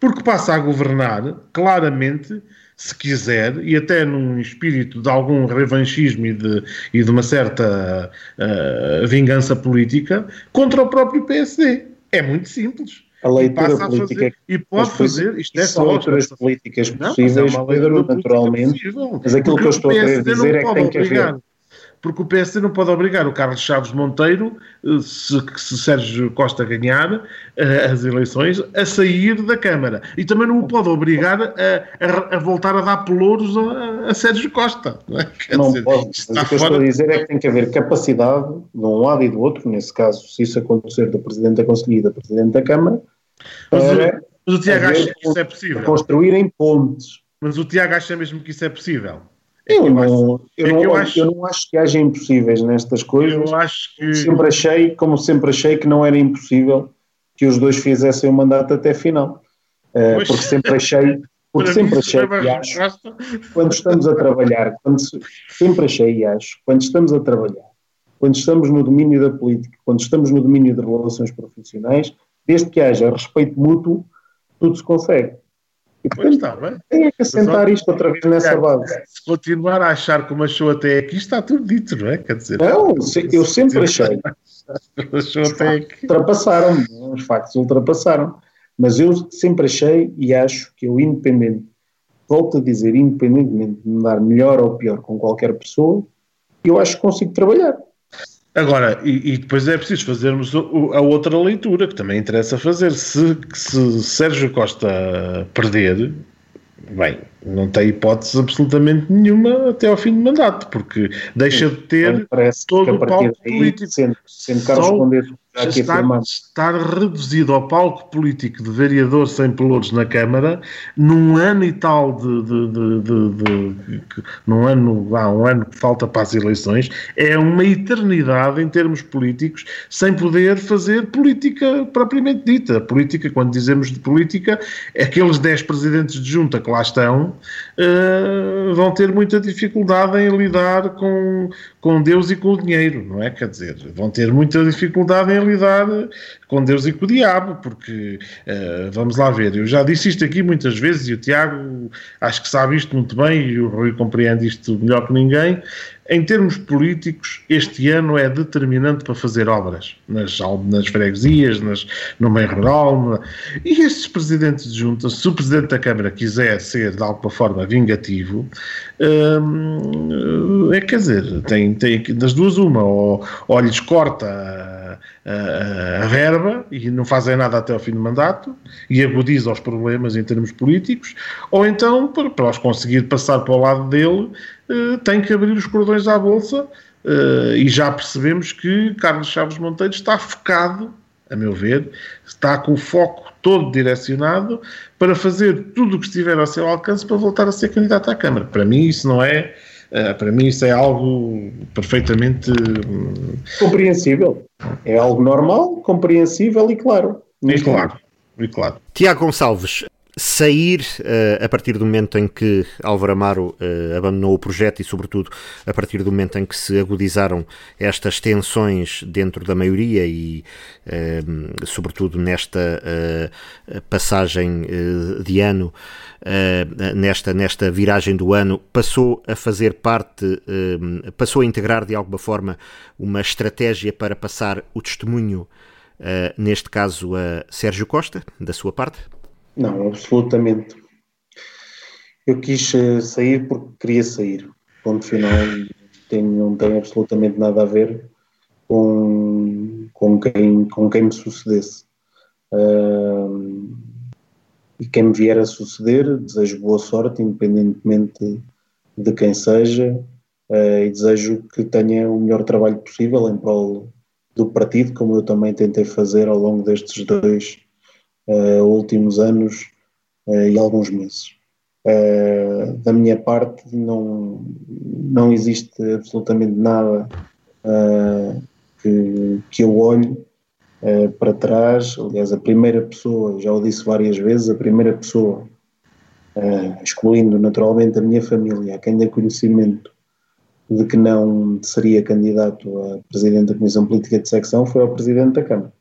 Porque passa a governar, claramente, se quiser, e até num espírito de algum revanchismo e de, e de uma certa uh, vingança política, contra o próprio PSD. É muito simples. A leitura e política. Fazer, e pode fazer, isto é só. leituras políticas possíveis, não, é Pedro, naturalmente. Possível. Mas aquilo que eu estou a querer dizer é que tem que haver porque o PSD não pode obrigar o Carlos Chaves Monteiro, eh, se, se Sérgio Costa ganhar eh, as eleições, a sair da Câmara. E também não o pode obrigar a, a, a voltar a dar pelouros a, a Sérgio Costa. Não, é? não dizer, pode. O que eu estou a dizer é que tem que haver capacidade de um lado e do outro, nesse caso, se isso acontecer do Presidente da Conselhia e do Presidente da Câmara, mas, para mas o Tiago acha que isso é possível. Construírem pontes. Mas o Tiago acha mesmo que isso é possível. É eu, não, eu, é não, eu, acho, eu não acho que haja impossíveis nestas coisas. Eu acho que. Sempre achei, como sempre achei, que não era impossível que os dois fizessem o mandato até final. Uh, porque sempre achei, porque sempre achei e acho, quando estamos a trabalhar, quando, sempre achei e acho, quando estamos a trabalhar quando estamos no domínio da política, quando estamos no domínio de relações profissionais, desde que haja respeito mútuo, tudo se consegue. E, portanto, está bem. Tem que assentar isto outra vez nessa base. Se continuar a achar como achou até aqui, está tudo dito, não é? Quer dizer, não, eu sempre achei. Os factos ultrapassaram os factos ultrapassaram. Mas eu sempre achei e acho que eu, independente, volto a dizer, independentemente de me dar melhor ou pior com qualquer pessoa, eu acho que consigo trabalhar. Agora, e, e, depois é preciso fazermos a outra leitura, que também interessa fazer. Se, se Sérgio Costa perder, bem, não tem hipótese absolutamente nenhuma até ao fim do mandato, porque deixa de ter todo o palco político. Sendo, sendo Carlos Conde estar, estar, reduzido ao palco político de vereador sem pelouros na Câmara num ano e tal de, de, de, de, de num ano, ah, um ano que falta para as eleições é uma eternidade em termos políticos sem poder fazer política propriamente dita. Política, quando dizemos de política, aqueles 10 presidentes de junta que lá estão uh, vão ter muita dificuldade em lidar com, com Deus e com o dinheiro, não é? Quer dizer, vão ter muita dificuldade em lidar com Deus e com o diabo, porque uh, vamos lá ver, eu já disse isto aqui muitas vezes e o Tiago acho que sabe isto muito bem e o Rui compreende isto melhor que ninguém. Em termos políticos, este ano é determinante para fazer obras nas, nas freguesias, nas, no meio rural. Na... E estes presidentes de junta, se o presidente da Câmara quiser ser de alguma forma vingativo, hum, é quer dizer, tem, tem das duas uma, ou, ou lhes corta a, verba e não fazem nada até ao fim do mandato e agudiza os problemas em termos políticos, ou então, para, para os conseguir passar para o lado dele, uh, tem que abrir os cordões à Bolsa uh, e já percebemos que Carlos Chaves Monteiro está focado, a meu ver, está com o foco todo direcionado para fazer tudo o que estiver ao seu alcance para voltar a ser candidato à Câmara. Para mim isso não é Uh, para mim isso é algo perfeitamente hum, compreensível. É algo normal, compreensível e claro. E claro, e claro. Tiago Gonçalves, sair uh, a partir do momento em que Álvaro Amaro uh, abandonou o projeto e, sobretudo, a partir do momento em que se agudizaram estas tensões dentro da maioria e, uh, sobretudo, nesta passagem de ano, nesta, nesta viragem do ano, passou a fazer parte, passou a integrar de alguma forma uma estratégia para passar o testemunho, neste caso, a Sérgio Costa, da sua parte? Não, absolutamente. Eu quis eh, sair porque queria sair. Ponto final. Não tem absolutamente nada a ver com, com, quem, com quem me sucedesse. Uh, e quem me vier a suceder, desejo boa sorte, independentemente de quem seja, uh, e desejo que tenha o melhor trabalho possível em prol do partido, como eu também tentei fazer ao longo destes dois uh, últimos anos uh, e alguns meses. Uh, da minha parte, não, não existe absolutamente nada que, que eu olhe para trás. Aliás, a primeira pessoa, já o disse várias vezes, a primeira pessoa, excluindo naturalmente a minha família, a quem dê conhecimento de que não seria candidato a presidente da Comissão Política de Secção, foi ao presidente da Câmara.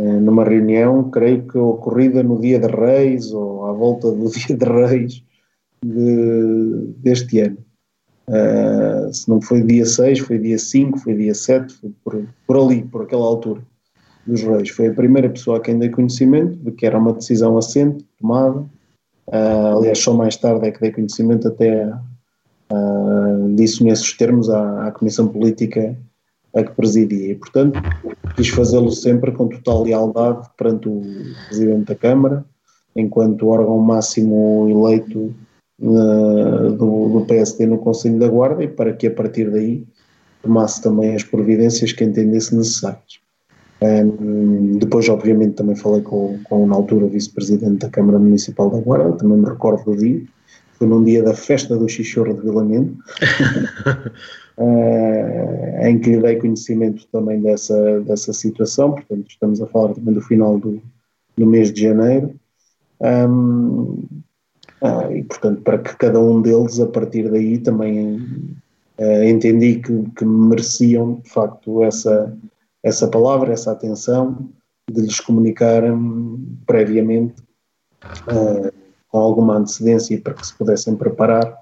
Eh, numa reunião, creio que ocorrida no dia de Reis ou à volta do dia de Reis de, deste ano. Uh, se não foi dia 6, foi dia 5, foi dia 7, foi por, por ali, por aquela altura dos Reis. Foi a primeira pessoa a quem dei conhecimento de que era uma decisão assente, tomada. Uh, aliás, só mais tarde é que dei conhecimento até uh, disso nesses termos à, à Comissão Política a que presidia. E, portanto, quis fazê-lo sempre com total lealdade perante o Presidente da Câmara, enquanto órgão máximo eleito uh, do, do, PSD no Conselho da Guarda, e para que a partir daí tomasse também as providências que entendesse necessárias. Um, depois, obviamente, também falei com, com na altura, vice-presidente da Câmara Municipal da Guarda, também me recordo do dia, foi num dia da festa do Xixorro de Vilamento. uh, em que lhe dei conhecimento também dessa, dessa situação, portanto estamos a falar também do final do, do mês de janeiro, um, uh, e portanto para que cada um deles a partir daí também uh, entendi que, que mereciam, de facto, essa, essa palavra, essa atenção, de lhes comunicar um, previamente, uh, com alguma antecedência, para que se pudessem preparar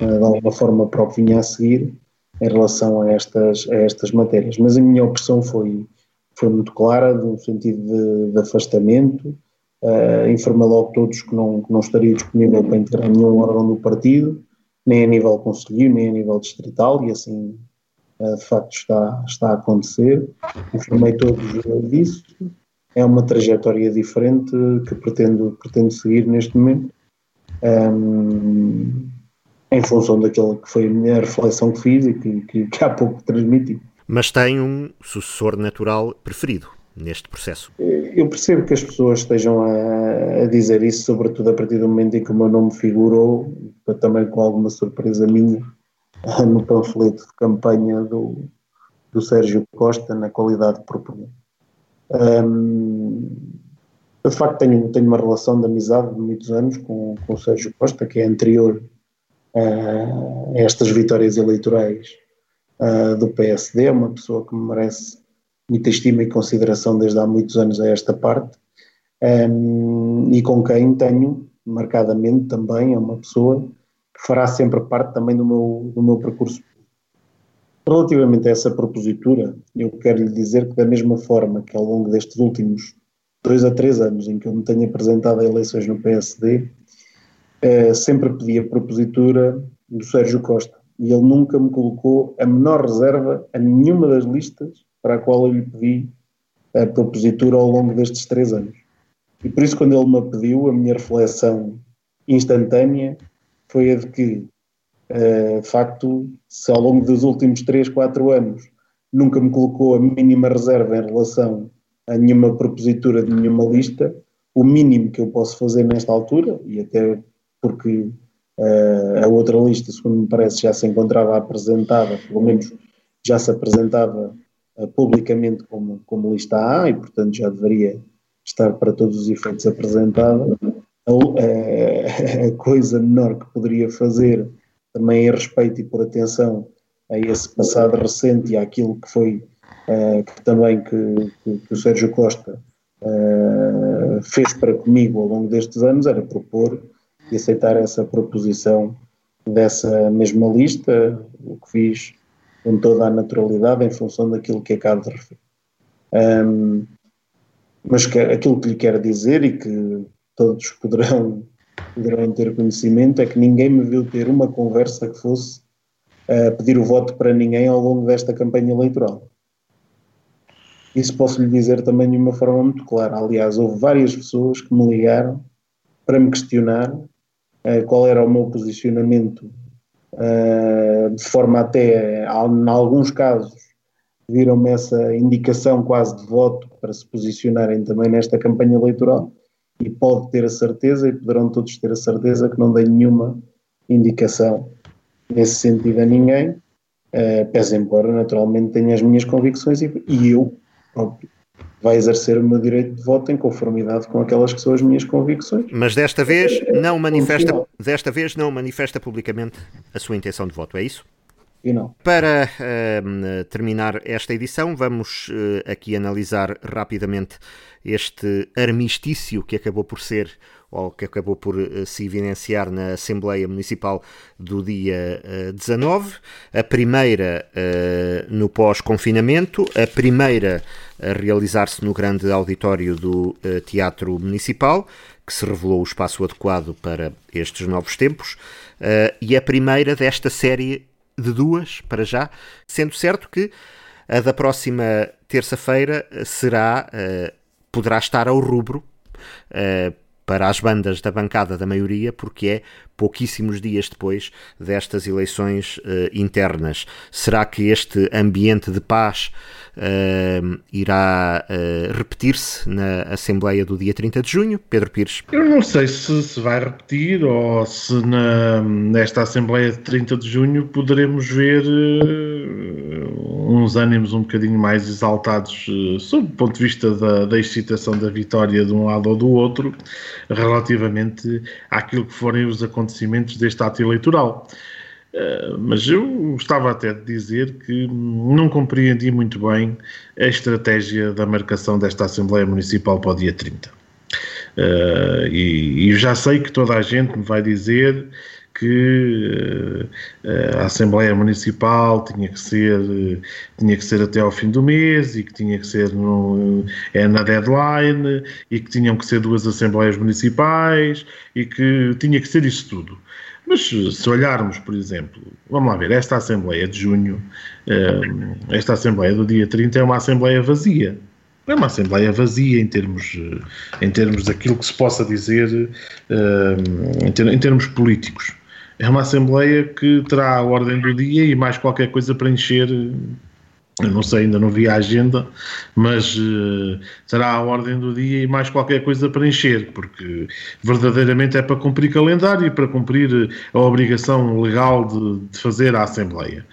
uh, de alguma forma para o que vinha a seguir em relação a estas, a estas matérias. Mas a minha opção foi, foi muito clara, no sentido de, de afastamento. Uh, informei logo todos que não, que não estaria disponível para integrar nenhum órgão do partido, nem a nível conselheiro, nem a nível distrital, e assim uh, de facto está, está a acontecer. Informei todos disso. É uma trajetória diferente que pretendo, pretendo seguir neste momento. Um, em função daquilo que foi a minha reflexão que fiz e que, que, que há pouco transmiti. Mas tem um sucessor natural preferido neste processo? Eu percebo que as pessoas estejam a, a, dizer isso, sobretudo a partir do momento em que o meu nome figurou, também com alguma surpresa minha, no panfleto de campanha do, do Sérgio Costa, na qualidade de proponente. Um, de facto, tenho, tenho uma relação de amizade de muitos anos com, com o Sérgio Costa, que é anterior uh, estas vitórias eleitorais uh, do PSD, é uma pessoa que me merece muita estima e consideração desde há muitos anos a esta parte, um, e com quem tenho marcadamente também, é uma pessoa que fará sempre parte também do meu, do meu percurso. Relativamente a essa propositura, eu quero lhe dizer que da mesma forma que ao longo destes últimos dois a três anos em que eu me tenho apresentado a eleições no PSD, uh, sempre pedi a propositura do Sérgio Costa e ele nunca me colocou a menor reserva a nenhuma das listas para a qual eu lhe pedi a propositura ao longo destes três anos. E por isso, quando ele me pediu, a minha reflexão instantânea foi a de que, de facto, se ao longo dos últimos três, quatro anos nunca me colocou a mínima reserva em relação a nenhuma propositura de nenhuma lista, o mínimo que eu posso fazer nesta altura, e até porque uh, a outra lista, segundo me parece, já se encontrava apresentada, pelo menos já se apresentava uh, publicamente como, como lista A e, portanto, já deveria estar para todos os efeitos apresentada. A, a coisa menor que poderia fazer, também em respeito e por atenção a esse passado recente e àquilo que foi uh, que também que, que, que, o Sérgio Costa uh, fez para comigo ao longo destes anos, era propor e aceitar essa proposição dessa mesma lista, o que fiz com toda a naturalidade em função daquilo que acabo de referir. Um, mas que, aquilo que lhe quero dizer e que todos poderão, poderão ter conhecimento é que ninguém me viu ter uma conversa que fosse uh, pedir o voto para ninguém ao longo desta campanha eleitoral. Isso posso lhe dizer também de uma forma muito clara. Aliás, houve várias pessoas que me ligaram para me questionar uh, qual era o meu posicionamento, uh, de forma até, em alguns casos, viram-me essa indicação quase de voto para se posicionarem também nesta campanha eleitoral e pode ter a certeza e poderão todos ter a certeza que não dei nenhuma indicação nesse sentido a ninguém, uh, pese embora naturalmente tenha as minhas convicções e, e eu próprio vai exercer o meu direito de voto em conformidade com aquelas que são as minhas convicções. Mas desta vez não manifesta, desta vez não manifesta publicamente a sua intenção de voto, é isso? E não. Para uh, terminar esta edição, vamos uh, aqui analisar rapidamente este armistício que acabou por ser ou que acabou por uh, se evidenciar na Assembleia Municipal do dia uh, 19, a primeira no pós-confinamento, a primeira a realizar-se no grande auditório do Teatro Municipal, que se revelou o espaço adequado para estes novos tempos, e a primeira desta série de duas, para já, sendo certo que a da próxima terça-feira será, poderá estar ao rubro para as bandas da bancada da maioria, porque é pouquíssimos dias depois destas eleições uh, internas. Será que este ambiente de paz uh, irá uh, repetir-se na Assembleia do dia 30 de junho? Pedro Pires. Eu não sei se se vai repetir ou se na, nesta Assembleia de 30 de junho poderemos ver uns ânimos um bocadinho mais exaltados sob o ponto de vista da, da excitação da vitória de um lado ou do outro, relativamente àquilo que forem os acontecimentos deste ato eleitoral. Uh, mas eu estava até de dizer que não compreendi muito bem a estratégia da marcação desta Assembleia Municipal para o dia 30. Uh, e, e já sei que toda a gente me vai dizer que uh, a Assembleia Municipal tinha que ser tinha que ser até ao fim do mês e que tinha que ser no, é na deadline e que tinham que ser duas Assembleias Municipais e que tinha que ser isso tudo. Mas se olharmos, por exemplo, vamos lá ver, esta Assembleia de junho, eh, esta Assembleia do dia 30 é uma Assembleia vazia. É uma Assembleia vazia em termos, eh, em termos daquilo que se possa dizer eh, em termos políticos. É uma Assembleia que terá a ordem do dia e mais qualquer coisa para encher eu não sei, ainda não vi a agenda, mas uh, será a ordem do dia e mais qualquer coisa para encher, porque verdadeiramente é para cumprir calendário e para cumprir a obrigação legal de, de fazer a Assembleia.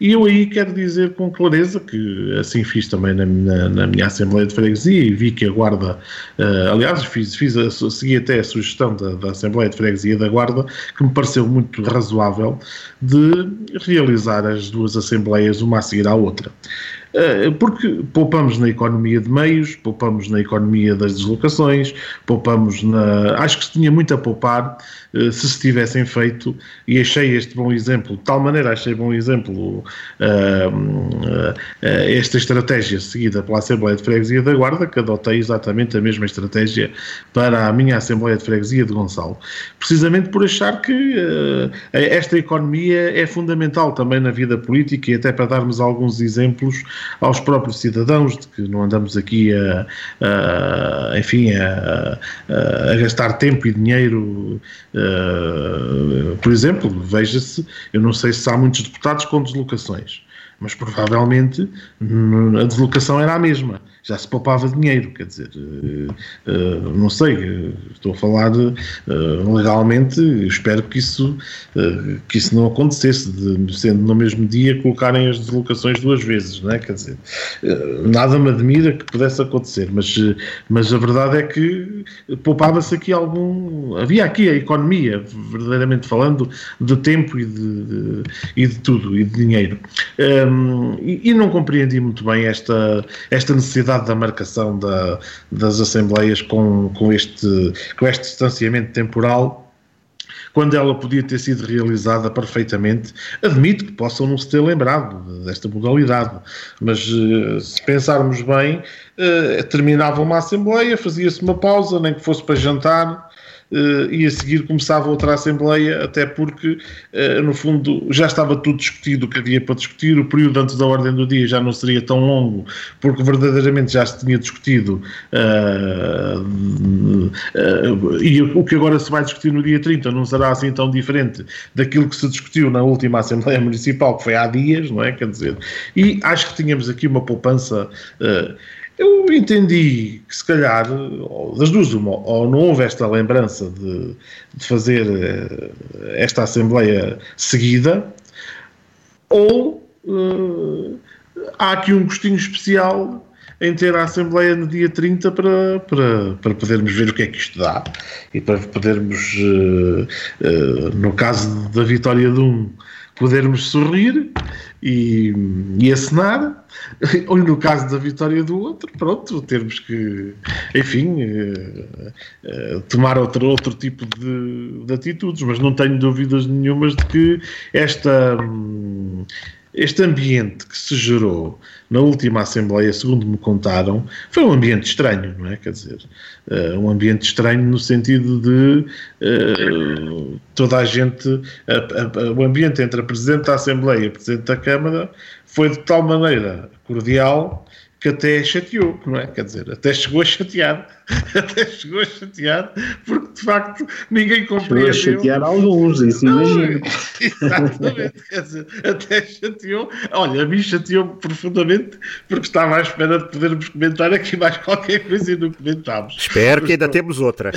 E eu aí quero dizer com clareza que assim fiz também na, na, na minha Assembleia de Freguesia e vi que a Guarda, uh, aliás, fiz, fiz a, segui até a sugestão da, da, Assembleia de Freguesia da Guarda, que me pareceu muito razoável, de realizar as duas Assembleias uma a seguir à outra. Eh, porque poupamos na economia de meios, poupamos na economia das deslocações, poupamos na. Acho que se tinha muito a poupar se se tivessem feito, e achei este bom exemplo, de tal maneira achei bom exemplo uh, uh, esta estratégia seguida pela Assembleia de Freguesia da Guarda, que adotei exatamente a mesma estratégia para a minha Assembleia de Freguesia de Gonçalo. Precisamente por achar que esta economia é fundamental também na vida política e até para darmos alguns exemplos aos próprios cidadãos de que não andamos aqui a, a enfim, a, a, gastar tempo e dinheiro Uh, por exemplo, veja-se, eu não sei se há muitos deputados com deslocações, mas provavelmente a deslocação era a mesma já se poupava dinheiro, quer dizer, uh, uh, não sei, estou a falar legalmente, espero que isso, que isso não acontecesse, de, sendo no mesmo dia colocarem as deslocações duas vezes, não é? Quer dizer, nada me admira que pudesse acontecer, mas, mas a verdade é que poupava-se aqui algum, havia aqui a economia, verdadeiramente falando, de tempo e de, de e de tudo, e de dinheiro. Um, e, e não compreendi muito bem esta, esta necessidade da marcação da, das assembleias com, com, este, com este distanciamento temporal quando ela podia ter sido realizada perfeitamente. Admito que possam não se ter lembrado desta modalidade, mas eh, se pensarmos bem, eh, terminava uma Assembleia, fazia-se uma pausa, nem que fosse para jantar, e a seguir começava outra Assembleia, até porque, uh, no fundo, já estava tudo discutido o que havia para discutir, o período antes da ordem do dia já não seria tão longo, porque verdadeiramente já se tinha discutido, uh, e o que agora se vai discutir no dia 30 não será assim tão diferente daquilo que se discutiu na última Assembleia Municipal, que foi há dias, não é? Quer dizer, e acho que tínhamos aqui uma poupança. Uh, eu entendi que, se calhar, das duas, uma, ou não houve esta lembrança de, de fazer eh, esta Assembleia seguida, ou uh, há aqui um gostinho especial em ter a Assembleia no dia 30 para, para, para podermos ver o que é que isto dá e para podermos, uh, uh, no caso da vitória de um, podermos sorrir e, e acenar ou no caso da vitória do outro, pronto, termos que, enfim, uh, uh, tomar outro, outro tipo de, de, atitudes, mas não tenho dúvidas nenhumas de que esta. Um, este ambiente que se gerou na última Assembleia, segundo me contaram, foi um ambiente estranho, não é? Quer dizer, uh, um ambiente estranho no sentido de uh, toda a gente, a, a, o ambiente entre a Presidente da Assembleia e a Presidente da Câmara foi de tal maneira cordial que até chateou, não é? Quer dizer, até chegou a chatear. até chegou a chatear, porque de facto ninguém compreendeu. Chegou a chatear alguns, isso imagino. Exatamente, quer dizer, até chateou. Olha, a mim chateou profundamente porque estava à espera de podermos comentar aqui mais qualquer coisa e não comentámos. Espero mas, que ainda temos outra.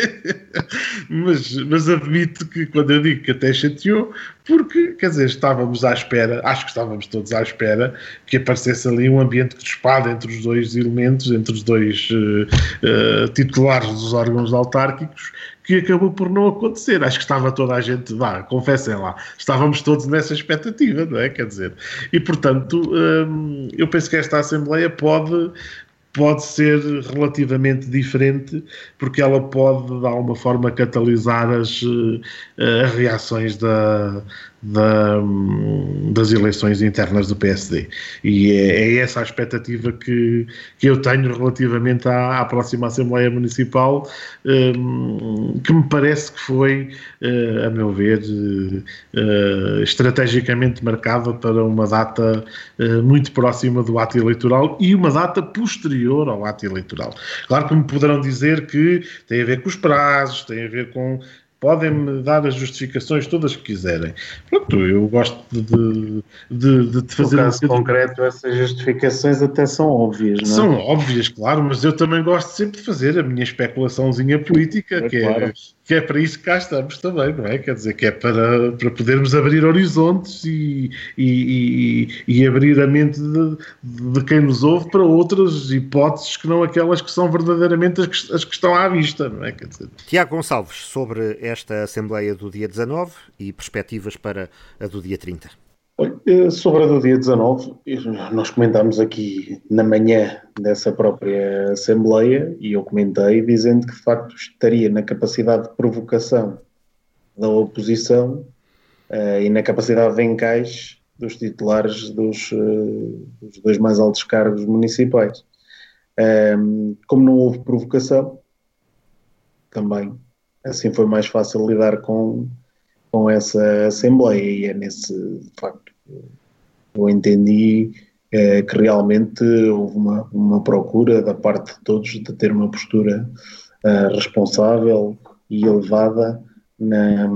mas, mas admito que quando eu digo que até chateou, porque, quer dizer, estávamos à espera, acho que estávamos todos à espera que aparecesse ali um ambiente crispado entre os dois elementos, entre os dois uh, titulares dos órgãos autárquicos, que acabou por não acontecer. Acho que estava toda a gente, vá, confessem lá, estávamos todos nessa expectativa, não é? Quer dizer, e portanto, hum, eu penso que esta Assembleia pode pode ser relativamente diferente, porque ela pode, de alguma forma, catalisar as, eh, as reações da, da, das eleições internas do PSD. E é, é, essa a expectativa que, que eu tenho relativamente à, à próxima Assembleia Municipal, um, que me parece que foi, uh, a meu ver, uh, estrategicamente marcada para uma data muito próxima do ato eleitoral e uma data posterior ao ato eleitoral. Claro que me poderão dizer que tem a ver com os prazos, tem a ver com podem-me dar as justificações todas que quiserem. Pronto, eu gosto de, de, de fazer... No caso um concreto, essas justificações até são óbvias, não é? São óbvias, claro, mas eu também gosto sempre de fazer a minha especulaçãozinha política, é, que, é claro. é, que é para isso que cá estamos também, não é? Quer dizer, que é para, para podermos abrir horizontes e, e, e, e abrir a mente de, de, quem nos ouve para outras hipóteses que não aquelas que são verdadeiramente as que, as que estão à vista, não é? Quer dizer... Tiago Gonçalves, sobre esta Assembleia do dia 19 e perspectivas para a do dia 30. Eh, sobre a do dia 19, nós comentámos aqui na manhã dessa própria Assembleia e eu comentei dizendo que de facto estaria na capacidade de provocação da oposição uh, e na capacidade de encaixe dos titulares dos, uh, dos dois mais altos cargos municipais. Um, como não houve provocação, também assim foi mais fácil lidar com, com essa Assembleia e é nesse facto eu entendi é, que realmente houve uma, uma procura da parte de todos de ter uma postura uh, responsável e elevada na,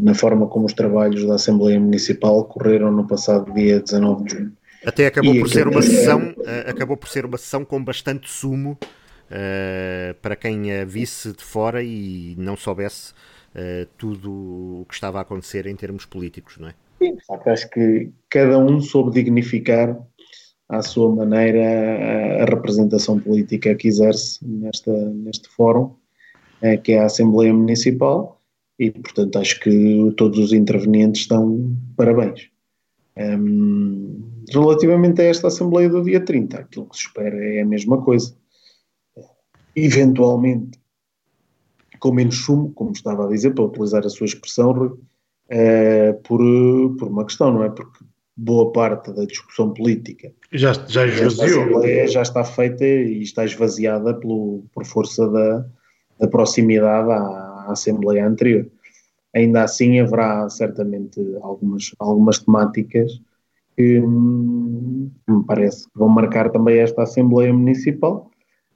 na forma como os trabalhos da Assembleia Municipal correram no passado dia 19 de junho. Até acabou e por ser uma sessão, uh, acabou por ser uma sessão com bastante sumo uh, para quem a visse de fora e não soubesse uh, tudo o que estava a acontecer em termos políticos, não é? Sim, acho que cada um soube dignificar à sua maneira a representação política que exerce nesta, neste fórum, uh, que é a Assembleia Municipal, e portanto acho que todos os intervenientes estão parabéns. Um, relativamente a esta Assembleia do dia 30, aquilo que se espera é a mesma coisa eventualmente com menos sumo, como estava a dizer, para utilizar a sua expressão, é, por, por uma questão, não é? Porque boa parte da discussão política já, já esvaziou. Já está feita e está esvaziada pelo, por força da, da proximidade à, à Assembleia anterior. Ainda assim, haverá certamente algumas, algumas temáticas que hum, me parece que vão marcar também esta Assembleia Municipal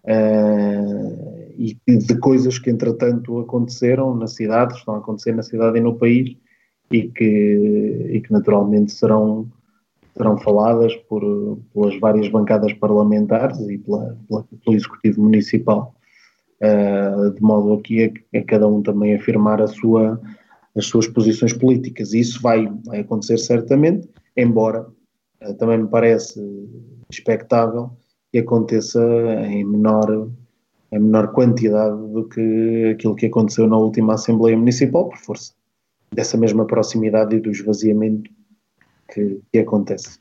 uh, e de coisas que entretanto aconteceram na cidade, estão a acontecer na cidade e no país e que, e que naturalmente serão, serão faladas por, pelas várias bancadas parlamentares e pela, pela pelo Executivo Municipal, uh, de modo aqui a, a, cada um também afirmar a sua, as suas posições políticas. E isso vai, vai acontecer certamente, embora uh, também me parece expectável que aconteça em menor, em menor quantidade do que aquilo que aconteceu na última Assembleia Municipal, por força dessa mesma proximidade e do esvaziamento que, que acontece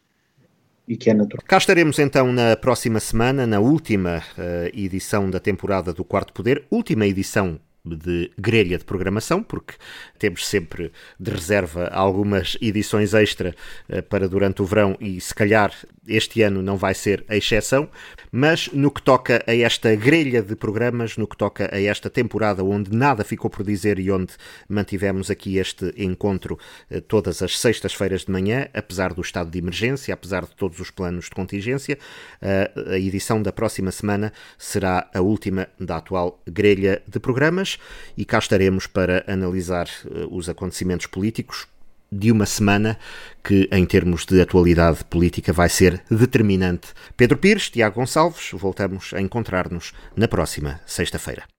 e que é natural. Cá estaremos então na próxima semana, na última uh, edição da temporada do Quarto Poder, última edição de grelha de programação, porque temos sempre de reserva algumas edições extra uh, para durante o verão e se calhar este ano não vai ser a exceção, mas no que toca a esta grelha de programas, no que toca a esta temporada onde nada ficou por dizer e onde mantivemos aqui este encontro uh, todas as sextas-feiras de manhã, apesar do estado de emergência, apesar de todos os planos de contingência, uh, a edição da próxima semana será a última da atual grelha de programas e cá estaremos para analisar uh, os acontecimentos políticos de uma semana que, em termos de atualidade política, vai ser determinante. Pedro Pires, Tiago Gonçalves, voltamos a encontrar-nos na próxima sexta-feira.